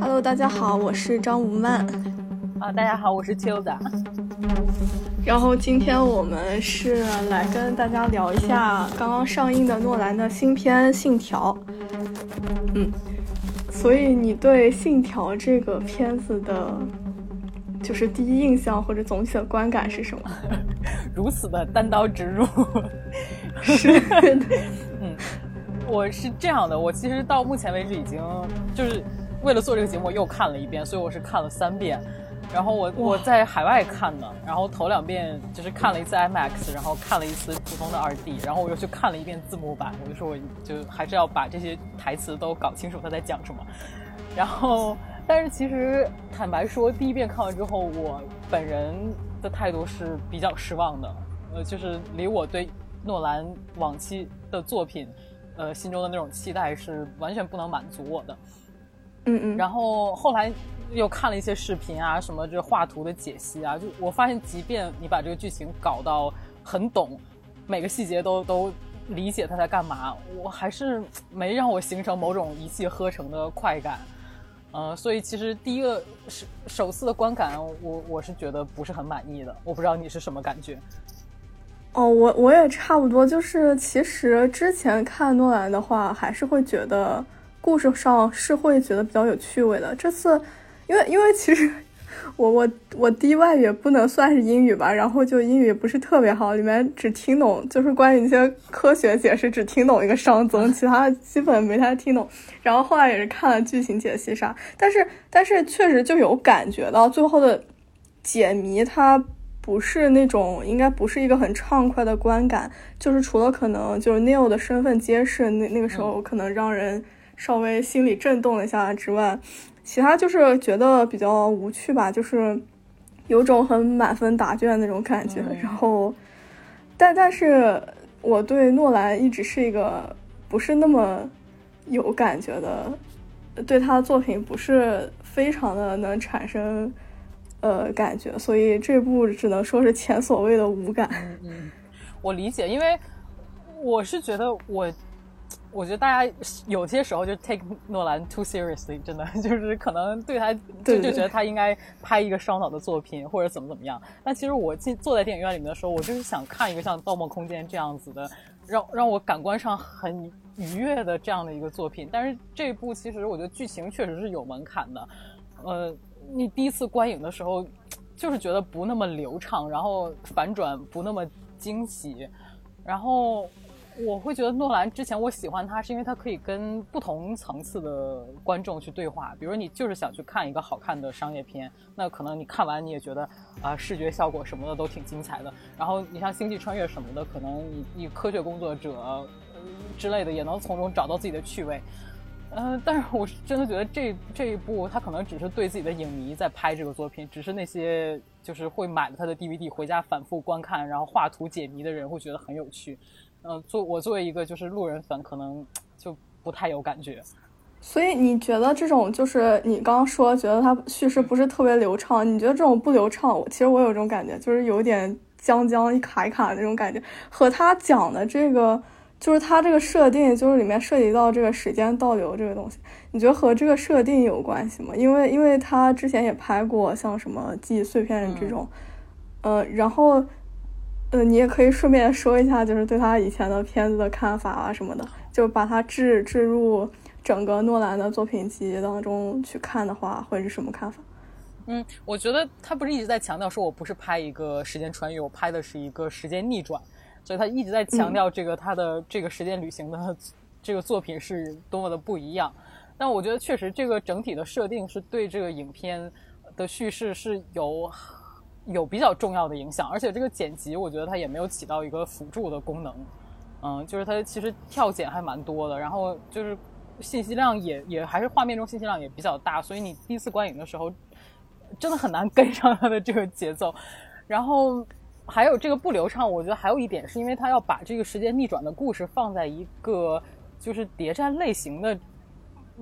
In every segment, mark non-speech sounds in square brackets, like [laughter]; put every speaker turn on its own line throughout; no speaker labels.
Hello，大家好，我是张无曼。
啊，大家好，我是秋子。
然后今天我们是来跟大家聊一下刚刚上映的诺兰的新片《信条》。嗯，所以你对《信条》这个片子的，就是第一印象或者总体的观感是什么？[laughs]
如此的单刀直入。[laughs]
是。[laughs]
嗯，我是这样的，我其实到目前为止已经就是为了做这个节目又看了一遍，所以我是看了三遍。然后我我在海外看的，然后头两遍就是看了一次 IMAX，然后看了一次普通的二 D，然后我又去看了一遍字幕版。我就说我就还是要把这些台词都搞清楚他在讲什么。然后，但是其实坦白说，第一遍看完之后，我本人的态度是比较失望的。呃，就是离我对诺兰往期的作品，呃，心中的那种期待是完全不能满足我的。
嗯嗯。
然后后来。又看了一些视频啊，什么这画图的解析啊，就我发现，即便你把这个剧情搞到很懂，每个细节都都理解他在干嘛，我还是没让我形成某种一气呵成的快感。呃，所以其实第一个是首次的观感，我我是觉得不是很满意的。我不知道你是什么感觉？
哦，我我也差不多，就是其实之前看诺兰的话，还是会觉得故事上是会觉得比较有趣味的。这次。因为因为其实 [laughs] 我我我第一外语不能算是英语吧，然后就英语不是特别好，里面只听懂就是关于一些科学解释，只听懂一个熵增，其他基本没太听懂。然后后来也是看了剧情解析啥，但是但是确实就有感觉到最后的解谜，它不是那种应该不是一个很畅快的观感，就是除了可能就是 Neil 的身份揭示那那个时候可能让人稍微心里震动了一下之外。其他就是觉得比较无趣吧，就是有种很满分答卷那种感觉。然后，但但是我对诺兰一直是一个不是那么有感觉的，对他的作品不是非常的能产生呃感觉，所以这部只能说是前所未的无感。
嗯，我理解，因为我是觉得我。我觉得大家有些时候就 take 诺兰 too seriously，真的 [laughs] 就是可能对他就就觉得他应该拍一个烧脑的作品或者怎么怎么样。但其实我进坐在电影院里面的时候，我就是想看一个像《盗梦空间》这样子的，让让我感官上很愉悦的这样的一个作品。但是这部其实我觉得剧情确实是有门槛的，呃，你第一次观影的时候就是觉得不那么流畅，然后反转不那么惊喜，然后。我会觉得诺兰之前我喜欢他，是因为他可以跟不同层次的观众去对话。比如你就是想去看一个好看的商业片，那可能你看完你也觉得啊，视觉效果什么的都挺精彩的。然后你像星际穿越什么的，可能你你科学工作者之类的也能从中找到自己的趣味。嗯，但是我是真的觉得这这一部他可能只是对自己的影迷在拍这个作品，只是那些就是会买了他的 DVD 回家反复观看，然后画图解谜的人会觉得很有趣。嗯，作我作为一个就是路人粉，可能就不太有感觉。
所以你觉得这种就是你刚刚说觉得它叙事不是特别流畅，你觉得这种不流畅，我其实我有这种感觉，就是有点僵僵一卡一卡那种感觉，和他讲的这个就是他这个设定，就是里面涉及到这个时间倒流这个东西，你觉得和这个设定有关系吗？因为因为他之前也拍过像什么记忆碎片人这种，呃，然后。嗯，你也可以顺便说一下，就是对他以前的片子的看法啊什么的，就把它置置入整个诺兰的作品集当中去看的话，会是什么看法？
嗯，我觉得他不是一直在强调说，我不是拍一个时间穿越，我拍的是一个时间逆转，所以他一直在强调这个他的这个时间旅行的这个作品是多么的不一样。但我觉得确实这个整体的设定是对这个影片的叙事是有。有比较重要的影响，而且这个剪辑，我觉得它也没有起到一个辅助的功能，嗯，就是它其实跳剪还蛮多的，然后就是信息量也也还是画面中信息量也比较大，所以你第一次观影的时候真的很难 [laughs] 跟上它的这个节奏。然后还有这个不流畅，我觉得还有一点是因为它要把这个时间逆转的故事放在一个就是谍战类型的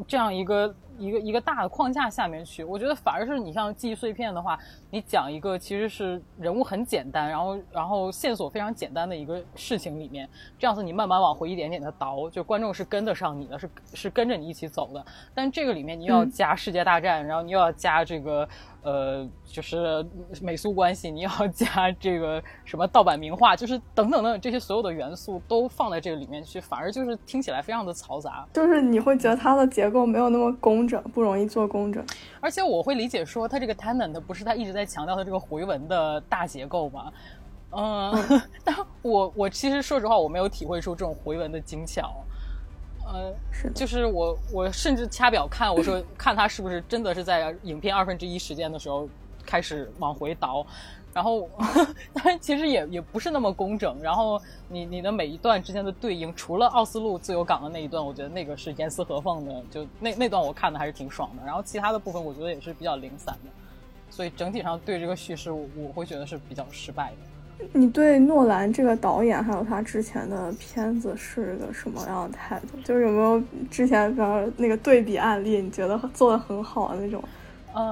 这样一个一个一个大的框架下面去。我觉得反而是你像记忆碎片的话，你讲一个其实是人物很简单，然后然后线索非常简单的一个事情里面，这样子你慢慢往回一点点的倒，就观众是跟得上你的，是是跟着你一起走的。但这个里面你又要加世界大战，然后你又要加这个。呃，就是美苏关系，你要加这个什么盗版名画，就是等等等这些所有的元素都放在这个里面去，反而就是听起来非常的嘈杂。
就是你会觉得它的结构没有那么工整，不容易做工整。
而且我会理解说，它这个 tenant 不是它一直在强调的这个回文的大结构吗？嗯，[laughs] 但我我其实说实话，我没有体会出这种回文的精巧。呃，
是，
就是我，我甚至掐表看，我说 [laughs] 看他是不是真的是在影片二分之一时间的时候开始往回倒，然后，[laughs] 当然其实也也不是那么工整。然后你你的每一段之间的对应，除了奥斯陆自由港的那一段，我觉得那个是严丝合缝的，就那那段我看的还是挺爽的。然后其他的部分我觉得也是比较零散的，所以整体上对这个叙事我我会觉得是比较失败的。
你对诺兰这个导演还有他之前的片子是个什么样的态度？就是有没有之前比方那个对比案例，你觉得做的很好的那种？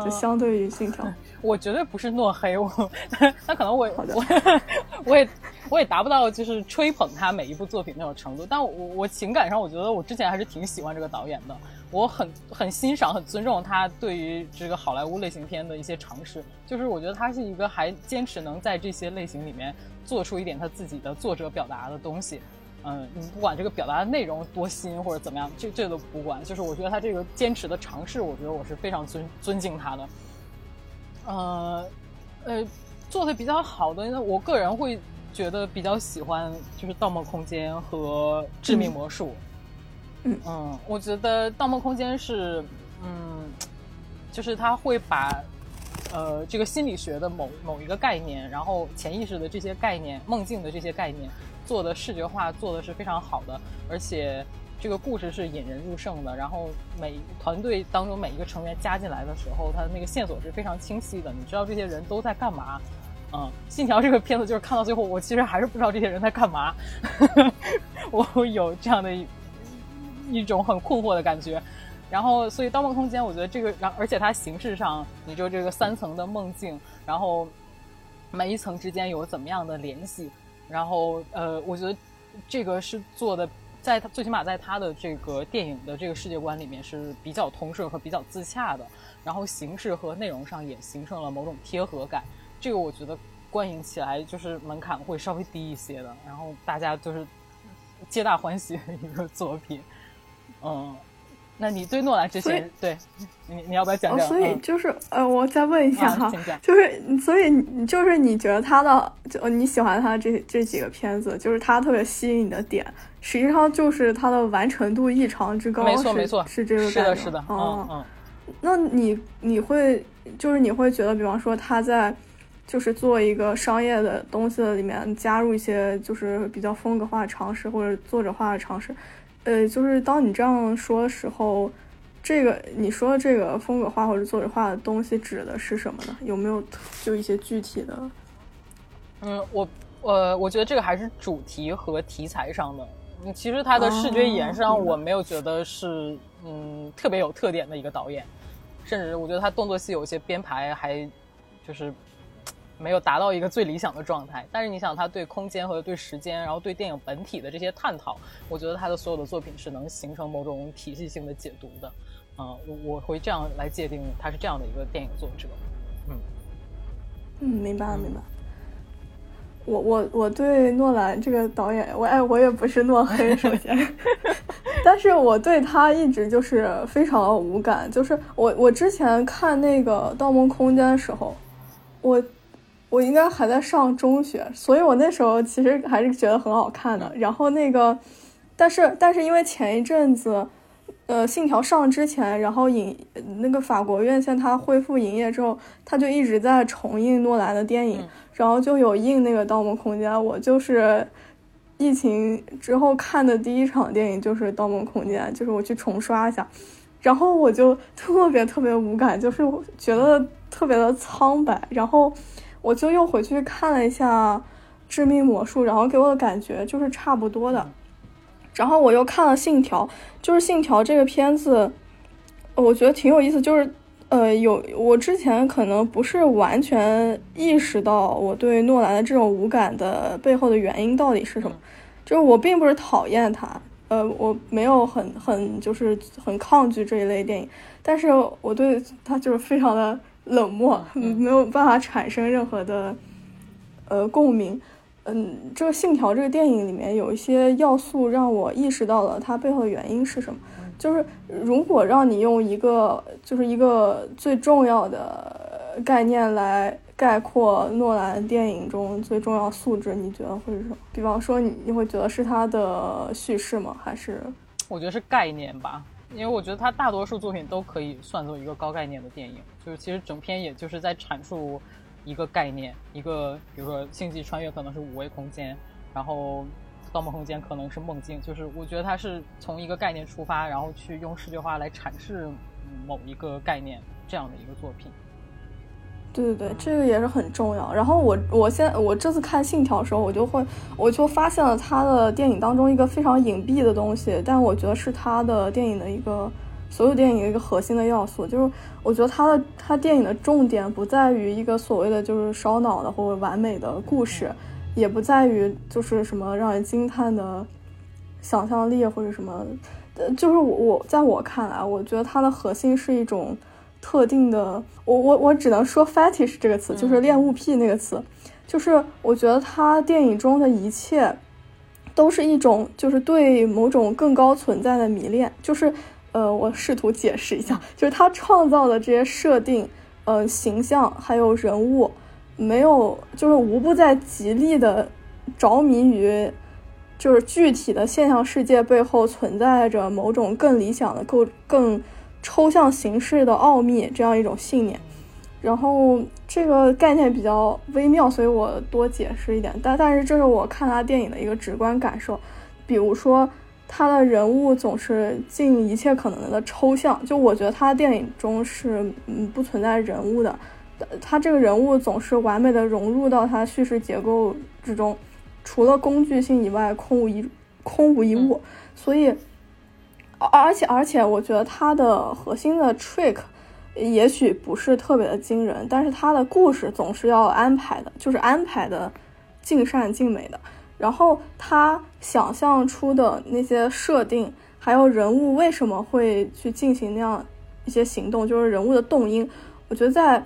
就相对于信条，
我绝对不是诺黑，我那可能我我我也我也达不到就是吹捧他每一部作品那种程度，但我我情感上我觉得我之前还是挺喜欢这个导演的，我很很欣赏很尊重他对于这个好莱坞类型片的一些尝试，就是我觉得他是一个还坚持能在这些类型里面做出一点他自己的作者表达的东西。嗯，你不管这个表达的内容多新或者怎么样，这这都不管。就是我觉得他这个坚持的尝试，我觉得我是非常尊尊敬他的。呃呃，做的比较好的，我个人会觉得比较喜欢就是《盗梦空间》和《致命魔术》。
嗯
嗯，我觉得《盗梦空间》是嗯，就是他会把呃这个心理学的某某一个概念，然后潜意识的这些概念、梦境的这些概念。做的视觉化做的是非常好的，而且这个故事是引人入胜的。然后每团队当中每一个成员加进来的时候，他的那个线索是非常清晰的。你知道这些人都在干嘛？嗯，信条这个片子就是看到最后，我其实还是不知道这些人在干嘛。[laughs] 我有这样的一一种很困惑的感觉。然后，所以《盗梦空间》，我觉得这个，然而且它形式上，你就这个三层的梦境，然后每一层之间有怎么样的联系？然后，呃，我觉得这个是做的，在他最起码在他的这个电影的这个世界观里面是比较通顺和比较自洽的。然后形式和内容上也形成了某种贴合感，这个我觉得观影起来就是门槛会稍微低一些的。然后大家就是皆大欢喜的一个作品，嗯。那你对诺兰之前，对你你要不要讲讲？
所以就是呃，我再问一下哈，就是所以你就是你觉得他的就你喜欢他这这几个片子，就是他特别吸引你的点，实际上就是他的完成度异常之高，
没错没错，
是这个
是的是的，
嗯
嗯。
那你你会就是你会觉得，比方说他在就是做一个商业的东西的里面加入一些就是比较风格化的尝试或者作者化的尝试。呃，就是当你这样说的时候，这个你说的这个风格化或者作者化的东西指的是什么呢？有没有就一些具体的？
嗯，我呃，我觉得这个还是主题和题材上的。嗯，其实他的视觉语言上，我没有觉得是嗯特别有特点的一个导演，甚至我觉得他动作戏有些编排还就是。没有达到一个最理想的状态，但是你想，他对空间和对时间，然后对电影本体的这些探讨，我觉得他的所有的作品是能形成某种体系性的解读的。嗯，我我会这样来界定他是这样的一个电影作者。嗯
嗯，明白了，明白。我我我对诺兰这个导演，我哎，我也不是诺黑，[laughs] 首先，但是我对他一直就是非常无感。就是我我之前看那个《盗梦空间》的时候，我。我应该还在上中学，所以我那时候其实还是觉得很好看的。然后那个，但是但是因为前一阵子，呃，《信条》上之前，然后影那个法国院线它恢复营业之后，它就一直在重映诺兰的电影，然后就有映那个《盗梦空间》。我就是疫情之后看的第一场电影就是《盗梦空间》，就是我去重刷一下，然后我就特别特别无感，就是觉得特别的苍白，然后。我就又回去看了一下《致命魔术》，然后给我的感觉就是差不多的。然后我又看了《信条》，就是《信条》这个片子，我觉得挺有意思，就是呃，有我之前可能不是完全意识到我对诺兰的这种无感的背后的原因到底是什么，就是我并不是讨厌他，呃，我没有很很就是很抗拒这一类电影，但是我对他就是非常的冷漠，没有办法产生任何的呃共鸣。嗯，这个《信条》这个电影里面有一些要素让我意识到了它背后的原因是什么。就是如果让你用一个就是一个最重要的概念来概括诺兰电影中最重要素质，你觉得会是什么？比方说，你你会觉得是他的叙事吗？还是？
我觉得是概念吧，因为我觉得他大多数作品都可以算作一个高概念的电影。就是其实整篇也就是在阐述一个概念，一个比如说星际穿越可能是五维空间，然后。盗梦空间可能是梦境，就是我觉得他是从一个概念出发，然后去用视觉化来阐释某一个概念这样的一个作品。
对对对，这个也是很重要。然后我我现我这次看《信条》的时候，我就会我就发现了他的电影当中一个非常隐蔽的东西，但我觉得是他的电影的一个所有电影的一个核心的要素，就是我觉得他的他电影的重点不在于一个所谓的就是烧脑的或者完美的故事。也不在于就是什么让人惊叹的想象力或者什么，呃，就是我我在我看来，我觉得它的核心是一种特定的，我我我只能说 fetish 这个词，就是恋物癖那个词，就是我觉得他电影中的一切都是一种就是对某种更高存在的迷恋，就是呃，我试图解释一下，就是他创造的这些设定，呃，形象还有人物。没有，就是无不在极力的着迷于，就是具体的现象世界背后存在着某种更理想的、更更抽象形式的奥秘这样一种信念。然后这个概念比较微妙，所以我多解释一点。但但是这是我看他电影的一个直观感受。比如说，他的人物总是尽一切可能的抽象，就我觉得他电影中是嗯不存在人物的。他这个人物总是完美的融入到他叙事结构之中，除了工具性以外，空无一空无一物。所以，而且而且，我觉得他的核心的 trick 也许不是特别的惊人，但是他的故事总是要安排的，就是安排的尽善尽美的。然后他想象出的那些设定，还有人物为什么会去进行那样一些行动，就是人物的动因，我觉得在。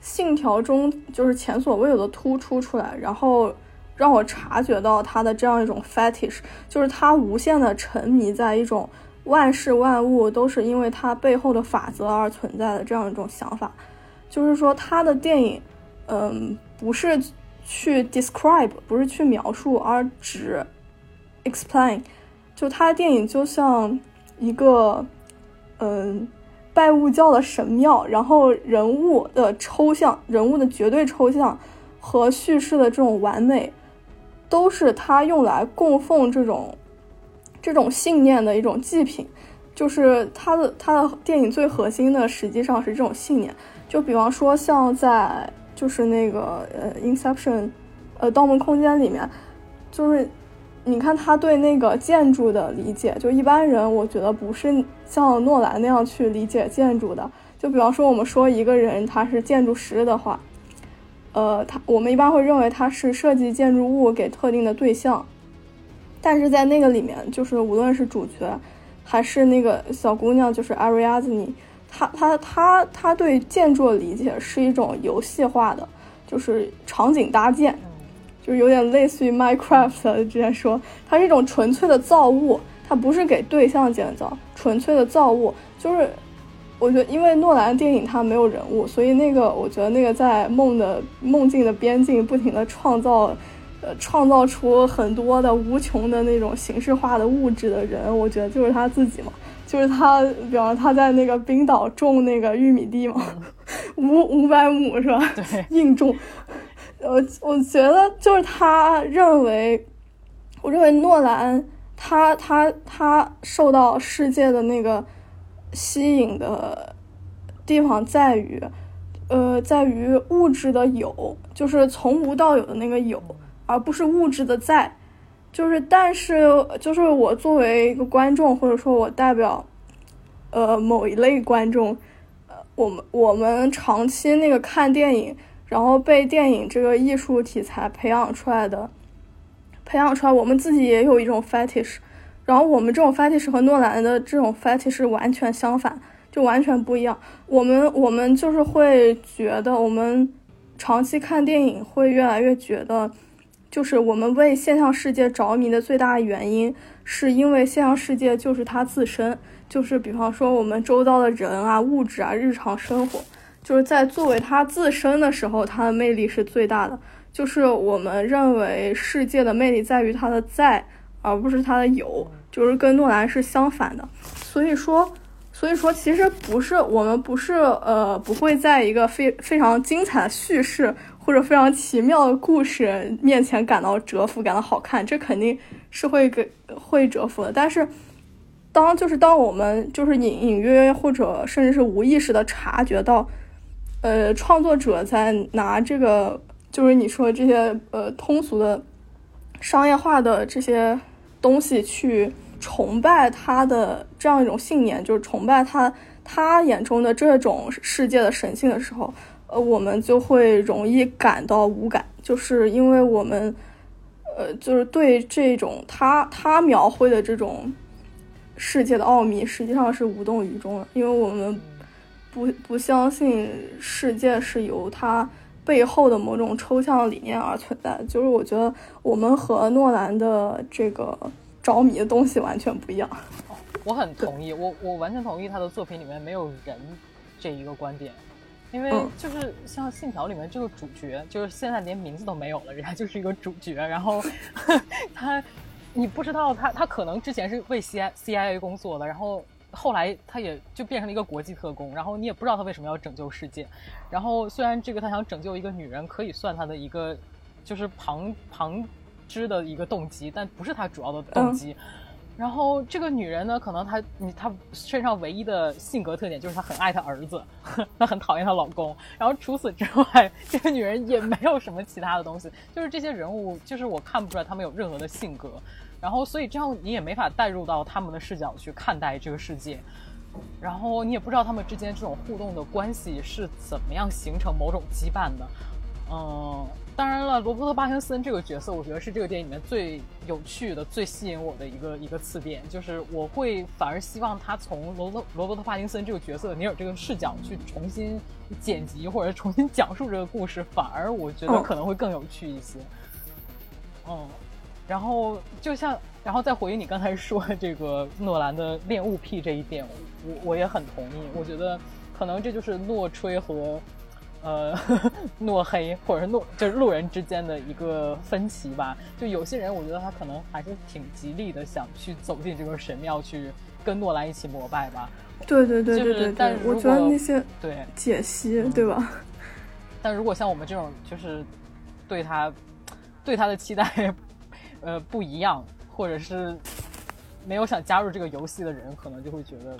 信条中就是前所未有的突出出来，然后让我察觉到他的这样一种 fetish，就是他无限的沉迷在一种万事万物都是因为他背后的法则而存在的这样一种想法。就是说，他的电影，嗯，不是去 describe，不是去描述，而只 explain。就他的电影就像一个，嗯。拜物教的神庙，然后人物的抽象、人物的绝对抽象和叙事的这种完美，都是他用来供奉这种这种信念的一种祭品。就是他的他的电影最核心的，实际上是这种信念。就比方说，像在就是那个呃《Inception》呃《盗梦空间》里面，就是。你看他对那个建筑的理解，就一般人我觉得不是像诺兰那样去理解建筑的。就比方说，我们说一个人他是建筑师的话，呃，他我们一般会认为他是设计建筑物给特定的对象。但是在那个里面，就是无论是主角还是那个小姑娘，就是阿瑞亚兹尼，她她她她对建筑的理解是一种游戏化的，就是场景搭建。就是有点类似于 Minecraft 之前说，它是一种纯粹的造物，它不是给对象建造，纯粹的造物。就是我觉得，因为诺兰电影它没有人物，所以那个我觉得那个在梦的梦境的边境不停的创造，呃，创造出很多的无穷的那种形式化的物质的人，我觉得就是他自己嘛，就是他，比方他在那个冰岛种那个玉米地嘛，[laughs] 五五百亩是吧？
对，
硬种。呃我觉得就是他认为，我认为诺兰他他他受到世界的那个吸引的地方在于，呃，在于物质的有，就是从无到有的那个有，而不是物质的在。就是，但是，就是我作为一个观众，或者说我代表呃某一类观众，呃，我们我们长期那个看电影，然后被电影这个艺术题材培养出来的，培养出来，我们自己也有一种 fetish，然后我们这种 fetish 和诺兰的这种 fetish 完全相反，就完全不一样。我们我们就是会觉得，我们长期看电影会越来越觉得。就是我们为现象世界着迷的最大原因，是因为现象世界就是它自身，就是比方说我们周遭的人啊、物质啊、日常生活，就是在作为它自身的时候，它的魅力是最大的。就是我们认为世界的魅力在于它的在，而不是它的有，就是跟诺兰是相反的。所以说，所以说其实不是我们不是呃不会在一个非非常精彩的叙事。或者非常奇妙的故事面前感到折服，感到好看，这肯定是会给会折服的。但是，当就是当我们就是隐隐约约或者甚至是无意识的察觉到，呃，创作者在拿这个就是你说这些呃通俗的商业化的这些东西去崇拜他的这样一种信念，就是崇拜他他眼中的这种世界的神性的时候。呃，我们就会容易感到无感，就是因为我们，呃，就是对这种他他描绘的这种世界的奥秘，实际上是无动于衷的，因为我们不不相信世界是由它背后的某种抽象理念而存在。就是我觉得我们和诺兰的这个着迷的东西完全不一样。
我很同意，我我完全同意他的作品里面没有人这一个观点。因为就是像《信条》里面这个主角，就是现在连名字都没有了，人家就是一个主角。然后 [laughs] 他，你不知道他，他可能之前是为 C I C I A 工作的，然后后来他也就变成了一个国际特工。然后你也不知道他为什么要拯救世界。然后虽然这个他想拯救一个女人，可以算他的一个就是旁旁支的一个动机，但不是他主要的动机。然后这个女人呢，可能她你她身上唯一的性格特点就是她很爱她儿子，[laughs] 她很讨厌她老公。然后除此之外，[laughs] 这个女人也没有什么其他的东西。就是这些人物，就是我看不出来他们有任何的性格。然后所以这样你也没法带入到他们的视角去看待这个世界。然后你也不知道他们之间这种互动的关系是怎么样形成某种羁绊的。嗯。当然了，罗伯特·巴金森这个角色，我觉得是这个电影里面最有趣的、最吸引我的一个一个次点，就是我会反而希望他从罗罗罗伯特·帕金森这个角色尼尔这个视角去重新剪辑或者重新讲述这个故事，反而我觉得可能会更有趣一些。嗯，然后就像，然后再回应你刚才说这个诺兰的恋物癖这一点，我我也很同意。我觉得可能这就是诺吹和。呃，[laughs] 诺黑或者是诺，就是路人之间的一个分歧吧。就有些人，我觉得他可能还是挺极力的，想去走进这个神庙，去跟诺兰一起膜拜吧。
对对对对对。
但
我觉得那些
对
解析，对吧？
但如果像我们这种，就是对他对他的期待，呃，不一样，或者是没有想加入这个游戏的人，可能就会觉得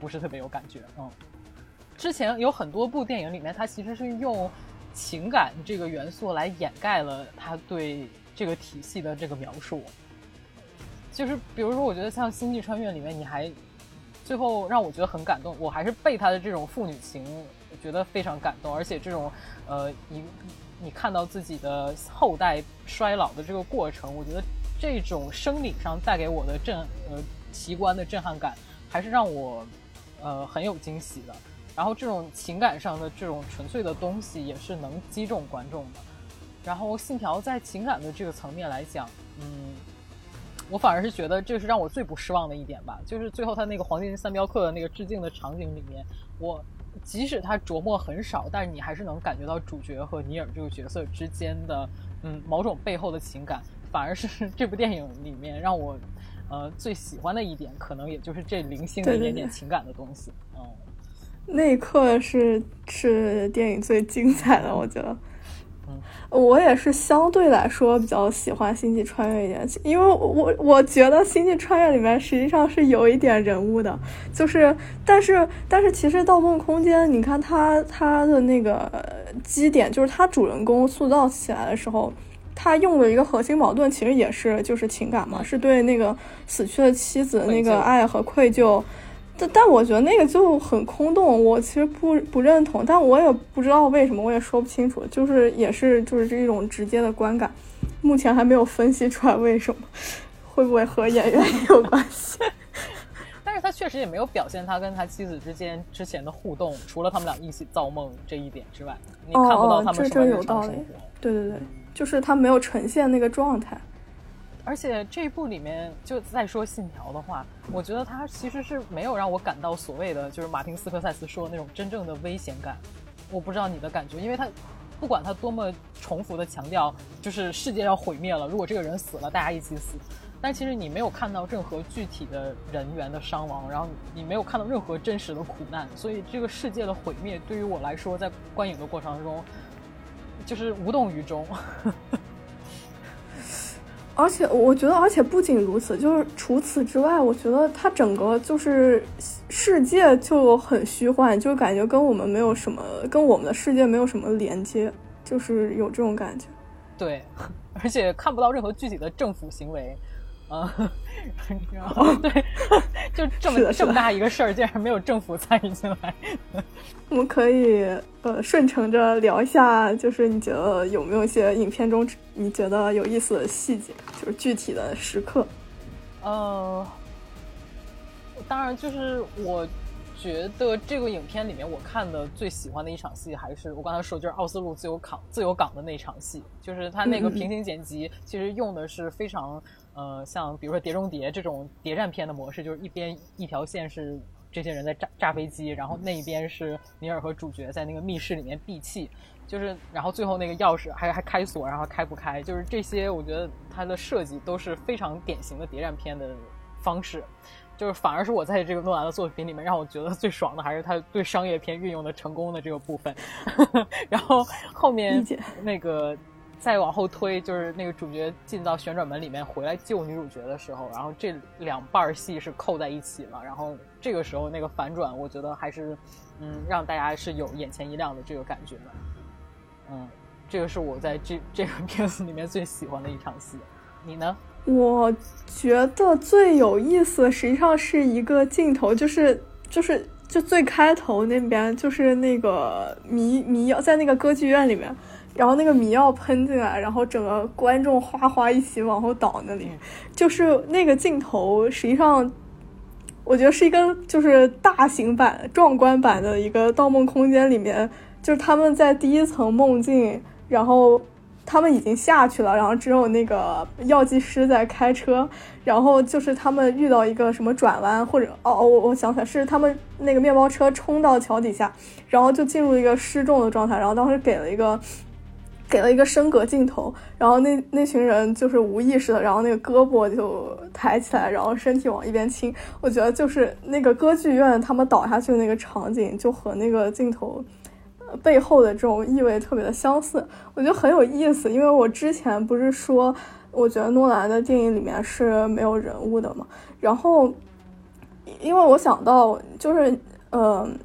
不是特别有感觉，嗯。之前有很多部电影里面，他其实是用情感这个元素来掩盖了他对这个体系的这个描述。就是比如说，我觉得像《星际穿越》里面，你还最后让我觉得很感动，我还是被他的这种父女情觉得非常感动，而且这种呃，你你看到自己的后代衰老的这个过程，我觉得这种生理上带给我的震呃奇观的震撼感，还是让我呃很有惊喜的。然后这种情感上的这种纯粹的东西也是能击中观众的。然后《信条》在情感的这个层面来讲，嗯，我反而是觉得这是让我最不失望的一点吧。就是最后他那个黄金三镖客的那个致敬的场景里面，我即使他琢磨很少，但是你还是能感觉到主角和尼尔这个角色之间的嗯某种背后的情感。反而是 [laughs] 这部电影里面让我呃最喜欢的一点，可能也就是这零星的一点点情感的东西。嗯。
那一刻是是电影最精彩的，我觉得。我也是相对来说比较喜欢《星际穿越》一点，因为我我觉得《星际穿越》里面实际上是有一点人物的，就是但是但是其实《盗梦空间》，你看它它的那个基点，就是它主人公塑造起来的时候，他用的一个核心矛盾其实也是就是情感嘛，是对那个死去的妻子那个爱和愧疚。但但我觉得那个就很空洞，我其实不不认同，但我也不知道为什么，我也说不清楚，就是也是就是这一种直接的观感，目前还没有分析出来为什么，会不会和演员有关系？[laughs]
但是他确实也没有表现他跟他妻子之间之前的互动，除了他们俩一起造梦这一点之外，你看不到他们什么日常生活。
对对对，就是他没有呈现那个状态。
而且这一部里面，就再说《信条》的话，我觉得它其实是没有让我感到所谓的，就是马丁斯科塞斯说的那种真正的危险感。我不知道你的感觉，因为他不管他多么重复的强调，就是世界要毁灭了，如果这个人死了，大家一起死。但其实你没有看到任何具体的人员的伤亡，然后你没有看到任何真实的苦难，所以这个世界的毁灭对于我来说，在观影的过程中就是无动于衷。[laughs]
而且我觉得，而且不仅如此，就是除此之外，我觉得它整个就是世界就很虚幻，就感觉跟我们没有什么，跟我们的世界没有什么连接，就是有这种感觉。
对，[laughs] 而且看不到任何具体的政府行为。啊，对，就这么这么大一个事儿，竟然没有政府参与进来。[laughs]
我们可以呃顺承着聊一下，就是你觉得有没有一些影片中你觉得有意思的细节，就是具体的时刻。
呃，当然，就是我觉得这个影片里面我看的最喜欢的一场戏，还是我刚才说就是奥斯陆自由港自由港的那场戏，就是他那个平行剪辑，其实用的是非常。呃，像比如说《碟中谍》这种谍战片的模式，就是一边一条线是这些人在炸炸飞机，然后那一边是尼尔和主角在那个密室里面闭气，就是然后最后那个钥匙还还开锁，然后开不开，就是这些，我觉得它的设计都是非常典型的谍战片的方式，就是反而是我在这个诺兰的作品里面让我觉得最爽的，还是他对商业片运用的成功的这个部分，[laughs] 然后后面那个。再往后推，就是那个主角进到旋转门里面回来救女主角的时候，然后这两半儿戏是扣在一起了，然后这个时候那个反转，我觉得还是，嗯，让大家是有眼前一亮的这个感觉的。嗯，这个是我在这这个片子里面最喜欢的一场戏。你呢？
我觉得最有意思实际上是一个镜头，就是就是就最开头那边，就是那个迷迷药在那个歌剧院里面。然后那个迷药喷进来，然后整个观众哗哗一起往后倒，那里就是那个镜头，实际上我觉得是一个就是大型版、壮观版的一个《盗梦空间》里面，就是他们在第一层梦境，然后他们已经下去了，然后只有那个药剂师在开车，然后就是他们遇到一个什么转弯，或者哦，我我想起来是他们那个面包车冲到桥底下，然后就进入一个失重的状态，然后当时给了一个。给了一个升格镜头，然后那那群人就是无意识的，然后那个胳膊就抬起来，然后身体往一边倾。我觉得就是那个歌剧院他们倒下去的那个场景，就和那个镜头背后的这种意味特别的相似。我觉得很有意思，因为我之前不是说，我觉得诺兰的电影里面是没有人物的嘛，然后因为我想到就是嗯。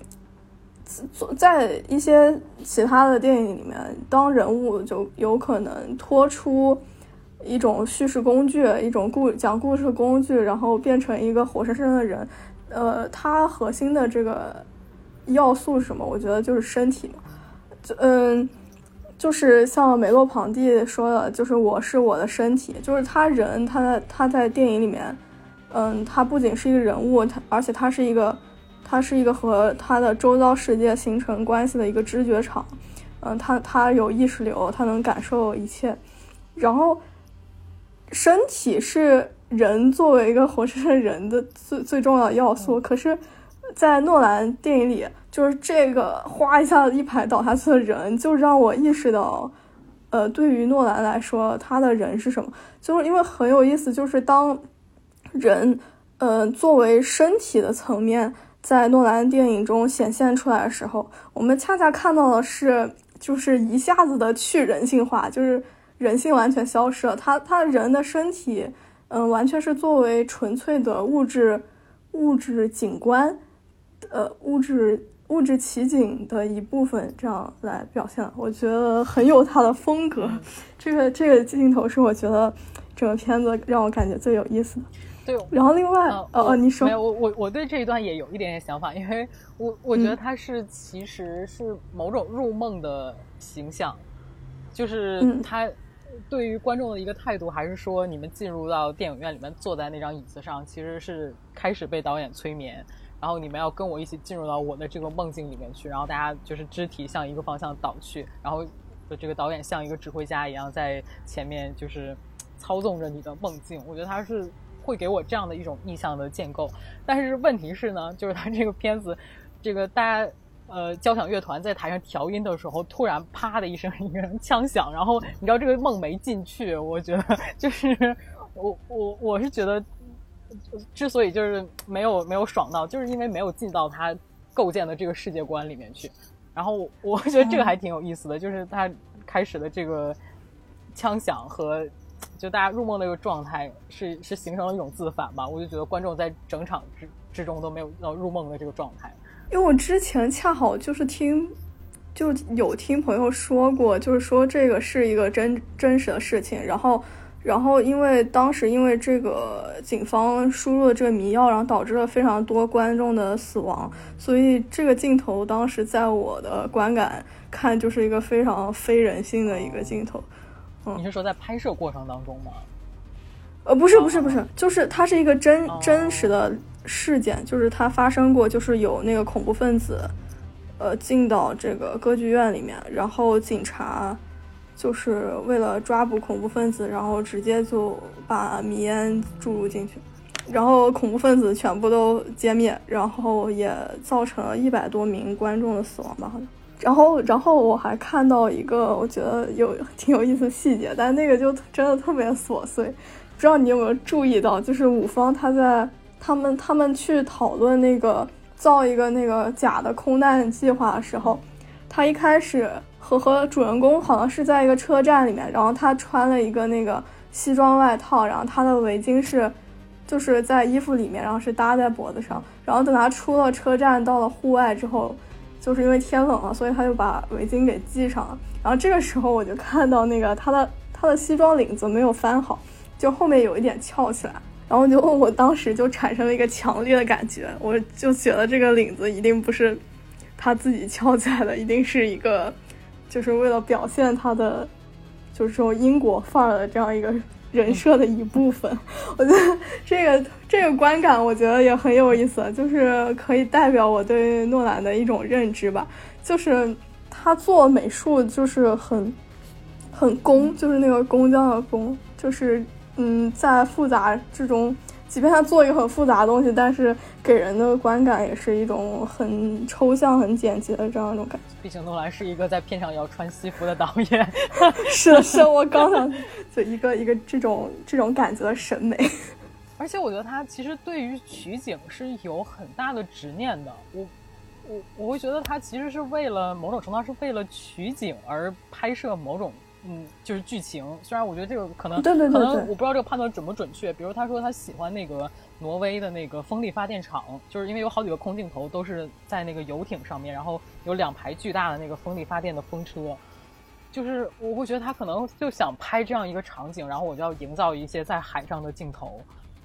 在一些其他的电影里面，当人物就有可能拖出一种叙事工具，一种故讲故事的工具，然后变成一个活生生的人。呃，它核心的这个要素是什么？我觉得就是身体嘛。嗯，就是像梅洛庞蒂说的，就是我是我的身体，就是他人，他在他在电影里面，嗯，他不仅是一个人物，他而且他是一个。它是一个和他的周遭世界形成关系的一个知觉场，嗯，他他有意识流，他能感受一切。然后，身体是人作为一个活生生人的最 [laughs] 最重要的要素。可是，在诺兰电影里，就是这个哗一下子一排倒下去的人，就让我意识到，呃，对于诺兰来说，他的人是什么？就是因为很有意思，就是当人，呃，作为身体的层面。在诺兰电影中显现出来的时候，我们恰恰看到的是，就是一下子的去人性化，就是人性完全消失了。他他人的身体，嗯，完全是作为纯粹的物质物质景观，呃，物质物质奇景的一部分，这样来表现，我觉得很有他的风格。这个这个镜头是我觉得整个片子让我感觉最有意思的。
对，
然后另外，哦哦，你说
没有？我我我对这一段也有一点点想法，因为我我觉得他是其实是某种入梦的形象，就是他对于观众的一个态度，还是说你们进入到电影院里面坐在那张椅子上，其实是开始被导演催眠，然后你们要跟我一起进入到我的这个梦境里面去，然后大家就是肢体向一个方向倒去，然后这个导演像一个指挥家一样在前面就是操纵着你的梦境，我觉得他是。会给我这样的一种意象的建构，但是问题是呢，就是他这个片子，这个大家呃交响乐团在台上调音的时候，突然啪的一声一个枪响，然后你知道这个梦没进去，我觉得就是我我 [laughs] 我是觉得，之所以就是没有没有爽到，就是因为没有进到他构建的这个世界观里面去，然后我觉得这个还挺有意思的，就是他开始的这个枪响和。就大家入梦那个状态是是形成了一种自反吧，我就觉得观众在整场之之中都没有到入梦的这个状态。
因为我之前恰好就是听，就有听朋友说过，就是说这个是一个真真实的事情。然后，然后因为当时因为这个警方输入了这个迷药，然后导致了非常多观众的死亡，所以这个镜头当时在我的观感看就是一个非常非人性的一个镜头。
你是说在拍摄过程当中吗？
呃，不是，不是，不是，就是它是一个真真实的事件，就是它发生过，就是有那个恐怖分子，呃，进到这个歌剧院里面，然后警察就是为了抓捕恐怖分子，然后直接就把迷烟注入进去，然后恐怖分子全部都歼灭，然后也造成了一百多名观众的死亡吧，好像。然后，然后我还看到一个我觉得有 [laughs] 挺有意思的细节，但那个就真的特别琐碎，不知道你有没有注意到，就是五方他在他们他们去讨论那个造一个那个假的空难计划的时候，他一开始和和主人公好像是在一个车站里面，然后他穿了一个那个西装外套，然后他的围巾是就是在衣服里面，然后是搭在脖子上，然后等他出了车站到了户外之后。就是因为天冷了，所以他就把围巾给系上了。然后这个时候我就看到那个他的他的西装领子没有翻好，就后面有一点翘起来。然后就我当时就产生了一个强烈的感觉，我就觉得这个领子一定不是他自己翘起来的，一定是一个就是为了表现他的就是说英国范儿的这样一个。人设的一部分，我觉得这个这个观感，我觉得也很有意思，就是可以代表我对诺兰的一种认知吧。就是他做美术，就是很很工，就是那个工匠的工，就是嗯，在复杂之中。即便他做一个很复杂的东西，但是给人的观感也是一种很抽象、很简洁的这样一种感觉。
毕竟诺兰是一个在片场要穿西服的导演，
是的，是我刚想就一个一个这种这种感觉的审美。
而且我觉得他其实对于取景是有很大的执念的。我我我会觉得他其实是为了某种程度上是为了取景而拍摄某种。嗯，就是剧情。虽然我觉得这个可能，
对对对，
可能我不知道这个判断准不准确。比如他说他喜欢那个挪威的那个风力发电厂，就是因为有好几个空镜头都是在那个游艇上面，然后有两排巨大的那个风力发电的风车。就是我会觉得他可能就想拍这样一个场景，然后我就要营造一些在海上的镜头，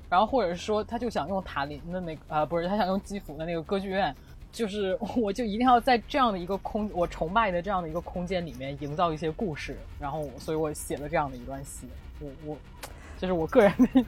然后或者是说他就想用塔林的那个呃，不是他想用基辅的那个歌剧院。就是 [laughs] 我就一定要在这样的一个空我崇拜的这样的一个空间里面营造一些故事，然后所以我写了这样的一段戏。我我这是我个人的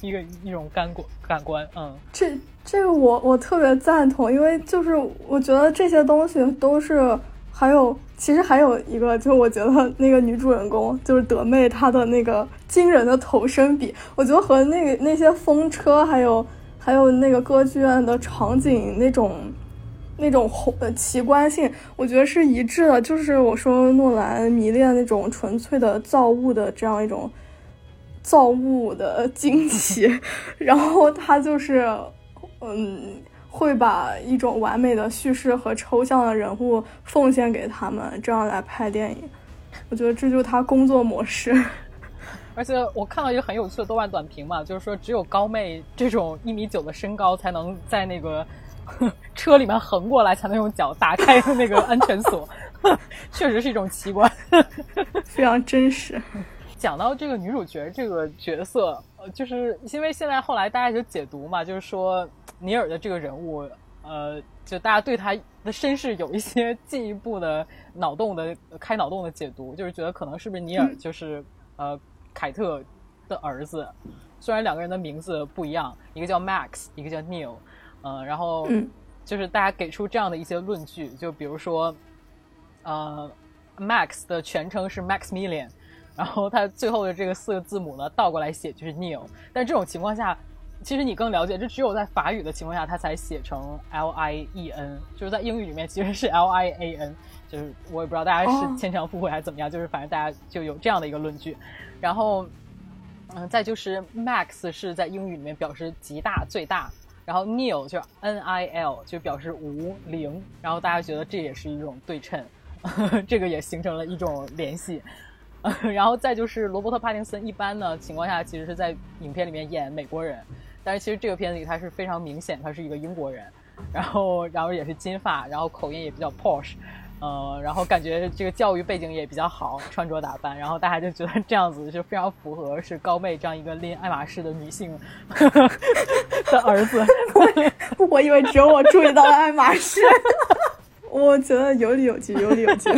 一个一种感官感官，嗯，
这这个我我特别赞同，因为就是我觉得这些东西都是还有其实还有一个，就我觉得那个女主人公就是德妹她的那个惊人的投身比，我觉得和那个那些风车还有还有那个歌剧院的场景那种。那种宏呃奇观性，我觉得是一致的。就是我说诺兰迷恋那种纯粹的造物的这样一种造物的惊奇，[laughs] 然后他就是嗯会把一种完美的叙事和抽象的人物奉献给他们，这样来拍电影。我觉得这就是他工作模式。
而且我看到一个很有趣的豆瓣短评嘛，就是说只有高妹这种一米九的身高才能在那个。[laughs] 车里面横过来才能用脚打开那个 [laughs] 安全锁，[laughs] 确实是一种奇观，
非常真实。
讲到这个女主角这个角色，呃，就是因为现在后来大家就解读嘛，就是说尼尔的这个人物，呃，就大家对他的身世有一些进一步的脑洞的开脑洞的解读，就是觉得可能是不是尼尔就是呃凯特的儿子，虽然两个人的名字不一样，一个叫 Max，一个叫 Neil，嗯，然后就是大家给出这样的一些论据，就比如说，呃，Max 的全称是 Maximilian。然后它最后的这个四个字母呢，倒过来写就是 Neil。但这种情况下，其实你更了解，这只有在法语的情况下，它才写成 L I E N。就是在英语里面其实是 L I A N。就是我也不知道大家是牵强附会还是怎么样，就是反正大家就有这样的一个论据。然后，嗯，再就是 Max 是在英语里面表示极大、最大。然后 nil 就 N I L 就表示无零。然后大家觉得这也是一种对称，[laughs] 这个也形成了一种联系。[laughs] 然后再就是罗伯特·帕丁森，一般呢情况下其实是在影片里面演美国人，但是其实这个片子里他是非常明显，他是一个英国人，然后然后也是金发，然后口音也比较 posh，呃，然后感觉这个教育背景也比较好，穿着打扮，然后大家就觉得这样子就非常符合是高妹这样一个拎爱马仕的女性的儿子。
我我以为只有我注意到了爱马仕。[laughs] 我觉得有理有据，有理有据，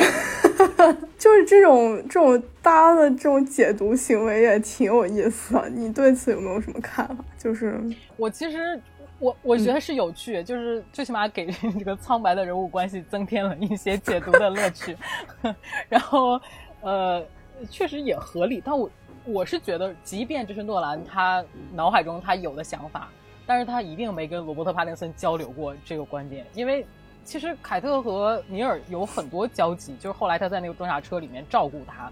[laughs] 就是这种这种搭的这种解读行为也挺有意思的。你对此有没有什么看法？就是
我其实我我觉得是有趣，就是最起码给 [laughs] 这个苍白的人物关系增添了一些解读的乐趣。[laughs] 然后呃，确实也合理。但我我是觉得，即便这是诺兰他脑海中他有的想法，但是他一定没跟罗伯特·帕丁森交流过这个观点，因为。其实凯特和尼尔有很多交集，就是后来他在那个装甲车里面照顾他，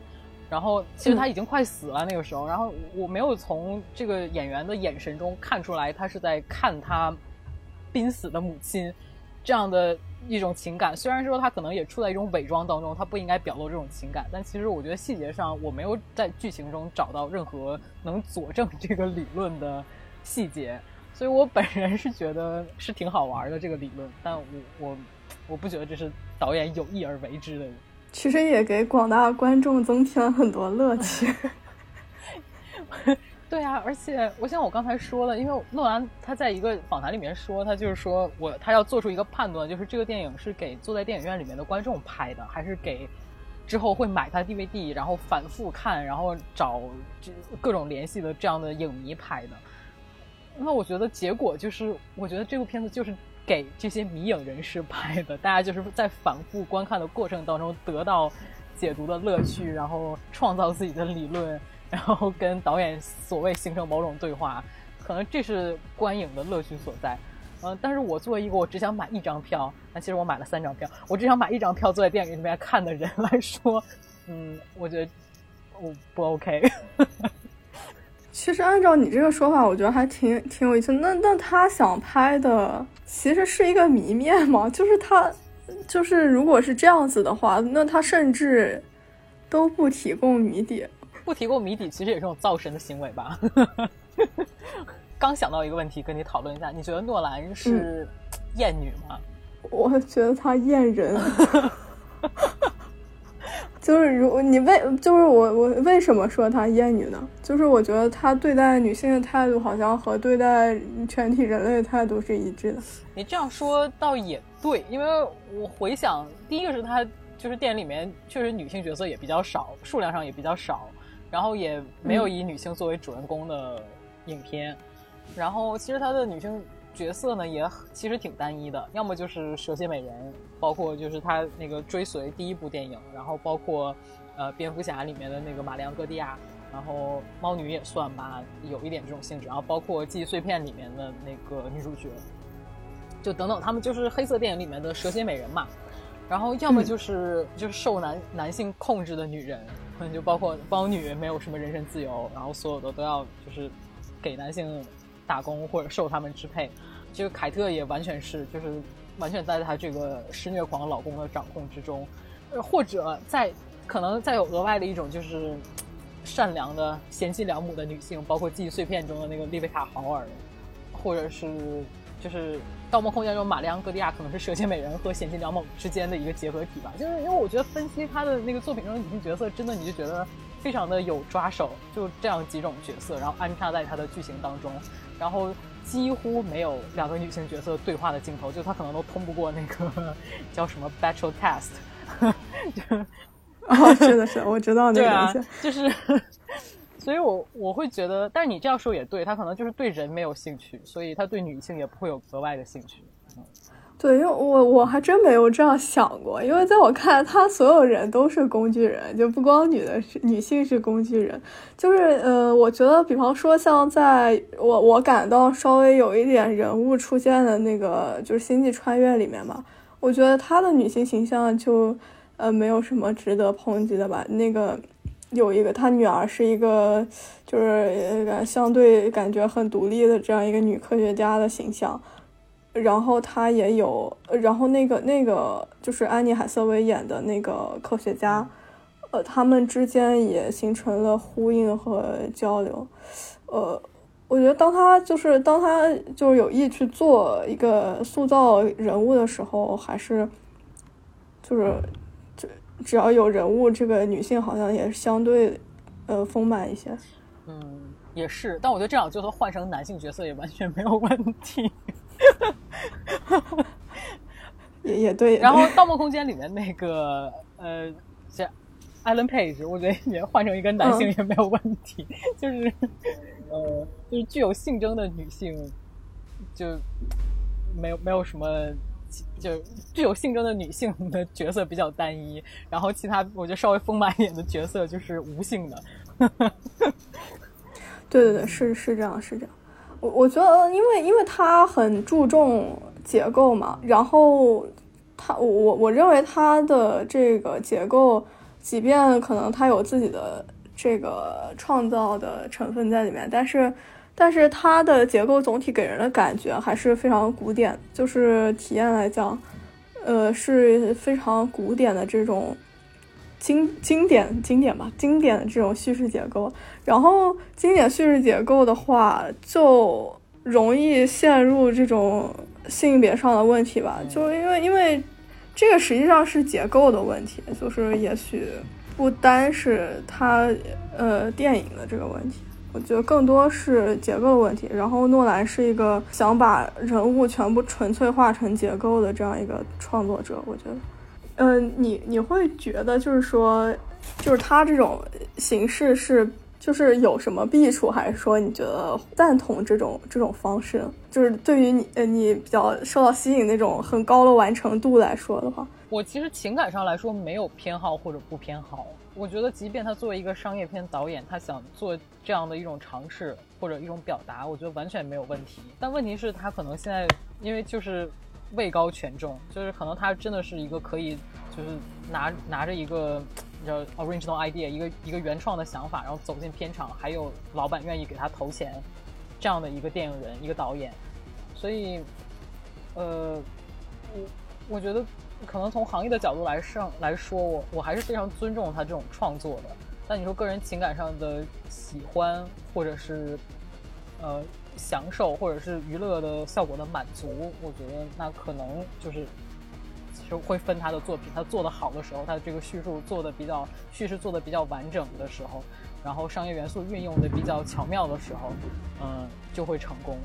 然后其实他已经快死了那个时候，然后我没有从这个演员的眼神中看出来他是在看他濒死的母亲这样的一种情感。虽然说他可能也处在一种伪装当中，他不应该表露这种情感，但其实我觉得细节上我没有在剧情中找到任何能佐证这个理论的细节。所以我本人是觉得是挺好玩的这个理论，但我我我不觉得这是导演有意而为之的。
其实也给广大观众增添了很多乐趣。[laughs]
对啊，而且我想我刚才说了，因为诺兰他在一个访谈里面说，他就是说我他要做出一个判断，就是这个电影是给坐在电影院里面的观众拍的，还是给之后会买他 DVD 然后反复看，然后找这各种联系的这样的影迷拍的。那我觉得结果就是，我觉得这部片子就是给这些迷影人士拍的，大家就是在反复观看的过程当中得到解读的乐趣，然后创造自己的理论，然后跟导演所谓形成某种对话，可能这是观影的乐趣所在。嗯，但是我作为一个我只想买一张票，那其实我买了三张票，我只想买一张票坐在电影里面看的人来说，嗯，我觉得我不 OK。
其实按照你这个说法，我觉得还挺挺有意思。那那他想拍的其实是一个谜面嘛？[laughs] 就是他，就是如果是这样子的话，那他甚至都不提供谜底，
不提供谜底，其实也是种造神的行为吧。[laughs] 刚想到一个问题，跟你讨论一下，你觉得诺兰是厌女吗？
我觉得他厌人。[laughs] [laughs] 就是如你为就是我我为什么说她厌女呢？就是我觉得她对待女性的态度好像和对待全体人类的态度是一致的。
你这样说倒也对，因为我回想，第一个是她就是电影里面确实女性角色也比较少，数量上也比较少，然后也没有以女性作为主人公的影片，然后其实她的女性。角色呢也其实挺单一的，要么就是蛇蝎美人，包括就是他那个追随第一部电影，然后包括呃蝙蝠侠里面的那个玛丽昂戈蒂亚，然后猫女也算吧，有一点这种性质，然后包括记忆碎片里面的那个女主角，就等等，他们就是黑色电影里面的蛇蝎美人嘛，然后要么就是就是受男男性控制的女人，可能就包括猫女没有什么人身自由，然后所有的都要就是给男性。打工或者受他们支配，其实凯特也完全是，就是完全在他这个施虐狂老公的掌控之中，呃，或者在可能再有额外的一种就是善良的贤妻良母的女性，包括记忆碎片中的那个丽贝卡豪尔，或者是就是盗梦空间中玛丽安戈利亚可能是蛇蝎美人和贤妻良母之间的一个结合体吧。就是因为我觉得分析她的那个作品中的女性角色，真的你就觉得非常的有抓手，就这样几种角色，然后安插在她的剧情当中，然后几乎没有两个女性角色对话的镜头，就她可能都通不过那个 [laughs] 叫什么 Bachelor Test，[laughs] 就
哦，是的是，我知道那个
东西，就是，[laughs] 所以我我会觉得，但是你这样说也对，他可能就是对人没有兴趣，所以他对女性也不会有格外的兴趣。
对，因为我我还真没有这样想过，因为在我看来，他所有人都是工具人，就不光女的是女性是工具人，就是呃，我觉得，比方说像在我我感到稍微有一点人物出现的那个就是《星际穿越》里面嘛，我觉得他的女性形象就呃没有什么值得抨击的吧。那个有一个他女儿是一个就是相对感觉很独立的这样一个女科学家的形象。然后他也有，然后那个那个就是安妮海瑟薇演的那个科学家，呃，他们之间也形成了呼应和交流。呃，我觉得当他就是当他就是有意去做一个塑造人物的时候，还是就是只只要有人物，这个女性好像也相对呃丰满一些。
嗯，也是，但我觉得这样就算换成男性角色也完全没有问题。[laughs]
也也对，
然后《盗梦空间》里面那个呃，这 Alan Page，我觉得也换成一个男性也没有问题，就是呃，就是具有性征的女性，就没有没有什么，就具有性征的女性的角色比较单一，然后其他我觉得稍微丰满一点的角色就是无性的。[laughs]
对对对，是是这样，是这样。我我觉得，因为因为他很注重结构嘛，然后他我我我认为他的这个结构，即便可能他有自己的这个创造的成分在里面，但是但是他的结构总体给人的感觉还是非常古典，就是体验来讲，呃是非常古典的这种。经经典经典吧，经典的这种叙事结构，然后经典叙事结构的话，就容易陷入这种性别上的问题吧，就因为因为这个实际上是结构的问题，就是也许不单是它呃电影的这个问题，我觉得更多是结构问题。然后诺兰是一个想把人物全部纯粹化成结构的这样一个创作者，我觉得。嗯，你你会觉得就是说，就是他这种形式是就是有什么弊处，还是说你觉得赞同这种这种方式？就是对于你呃你比较受到吸引那种很高的完成度来说的话，
我其实情感上来说没有偏好或者不偏好。我觉得即便他作为一个商业片导演，他想做这样的一种尝试或者一种表达，我觉得完全没有问题。但问题是，他可能现在因为就是。位高权重，就是可能他真的是一个可以，就是拿拿着一个叫 original idea，一个一个原创的想法，然后走进片场，还有老板愿意给他投钱，这样的一个电影人，一个导演，所以，呃，我我觉得可能从行业的角度来上来说，我我还是非常尊重他这种创作的。但你说个人情感上的喜欢，或者是呃。享受或者是娱乐的效果的满足，我觉得那可能就是其实会分他的作品，他做的好的时候，他这个叙述做的比较叙事做的比较完整的时候，然后商业元素运用的比较巧妙的时候，嗯，就会成功。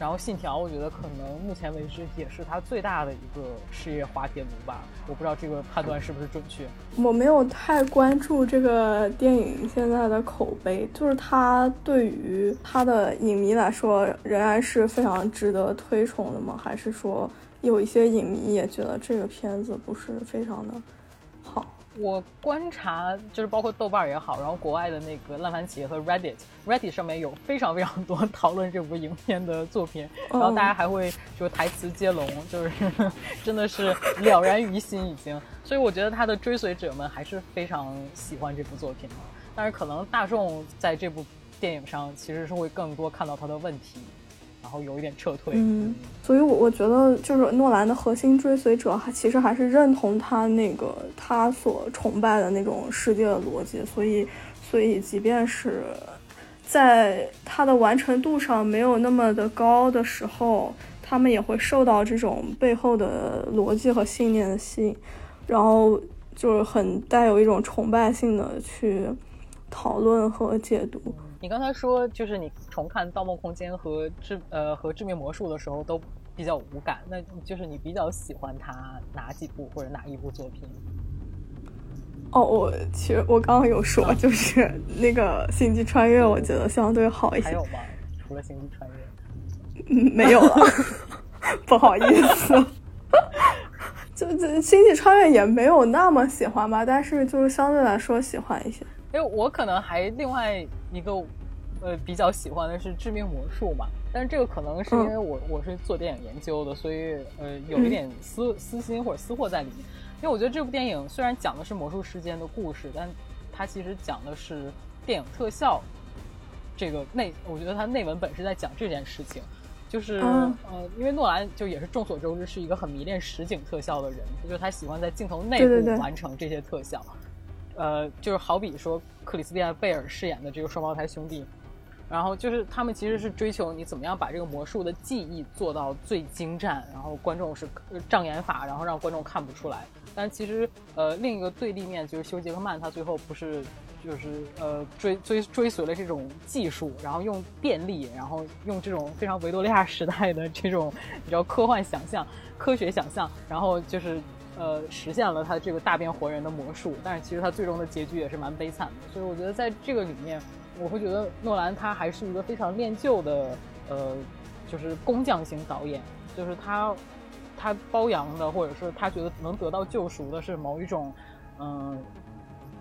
然后《信条》，我觉得可能目前为止也是他最大的一个事业滑铁卢吧。我不知道这个判断是不是准确。
我没有太关注这个电影现在的口碑，就是他对于他的影迷来说仍然是非常值得推崇的吗？还是说有一些影迷也觉得这个片子不是非常的？
我观察就是包括豆瓣也好，然后国外的那个烂番茄和 Reddit，Reddit 上面有非常非常多 [laughs] 讨论这部影片的作品，然后大家还会就台词接龙，就是 [laughs] 真的是了然于心已经。所以我觉得他的追随者们还是非常喜欢这部作品的，但是可能大众在这部电影上其实是会更多看到他的问题。然后有一点撤退，
嗯，所以，我我觉得就是诺兰的核心追随者，还其实还是认同他那个他所崇拜的那种世界的逻辑，所以，所以，即便是在他的完成度上没有那么的高的时候，他们也会受到这种背后的逻辑和信念的吸引，然后就是很带有一种崇拜性的去讨论和解读。
你刚才说，就是你重看《盗梦空间》和致呃和《致命魔术》的时候都比较无感，那就是你比较喜欢他哪几部或者哪一部作品？
哦，我其实我刚刚有说，就是那个《星际穿越》，我觉得相对好一些。还
有吗？除了《星际穿越》？
嗯，没有了，[laughs] 不好意思。[laughs] 就这《星际穿越》也没有那么喜欢吧，但是就是相对来说喜欢一些。
因为我可能还另外一个呃比较喜欢的是《致命魔术》嘛，但是这个可能是因为我我是做电影研究的，所以呃有一点私私心或者私货在里面。因为我觉得这部电影虽然讲的是魔术师间的故事，但它其实讲的是电影特效。这个内，我觉得它内文本是在讲这件事情，就是呃，因为诺兰就也是众所周知是一个很迷恋实景特效的人，就是他喜欢在镜头内部完成这些特效。呃，就是好比说克里斯蒂安贝尔饰演的这个双胞胎兄弟，然后就是他们其实是追求你怎么样把这个魔术的技艺做到最精湛，然后观众是障眼法，然后让观众看不出来。但其实，呃，另一个对立面就是休·杰克曼，他最后不是就是呃追追追随了这种技术，然后用电力，然后用这种非常维多利亚时代的这种比较科幻想象、科学想象，然后就是呃实现了他这个大变活人的魔术。但是其实他最终的结局也是蛮悲惨的。所以我觉得在这个里面，我会觉得诺兰他还是一个非常恋旧的呃，就是工匠型导演，就是他。他包养的，或者是他觉得能得到救赎的是某一种，嗯，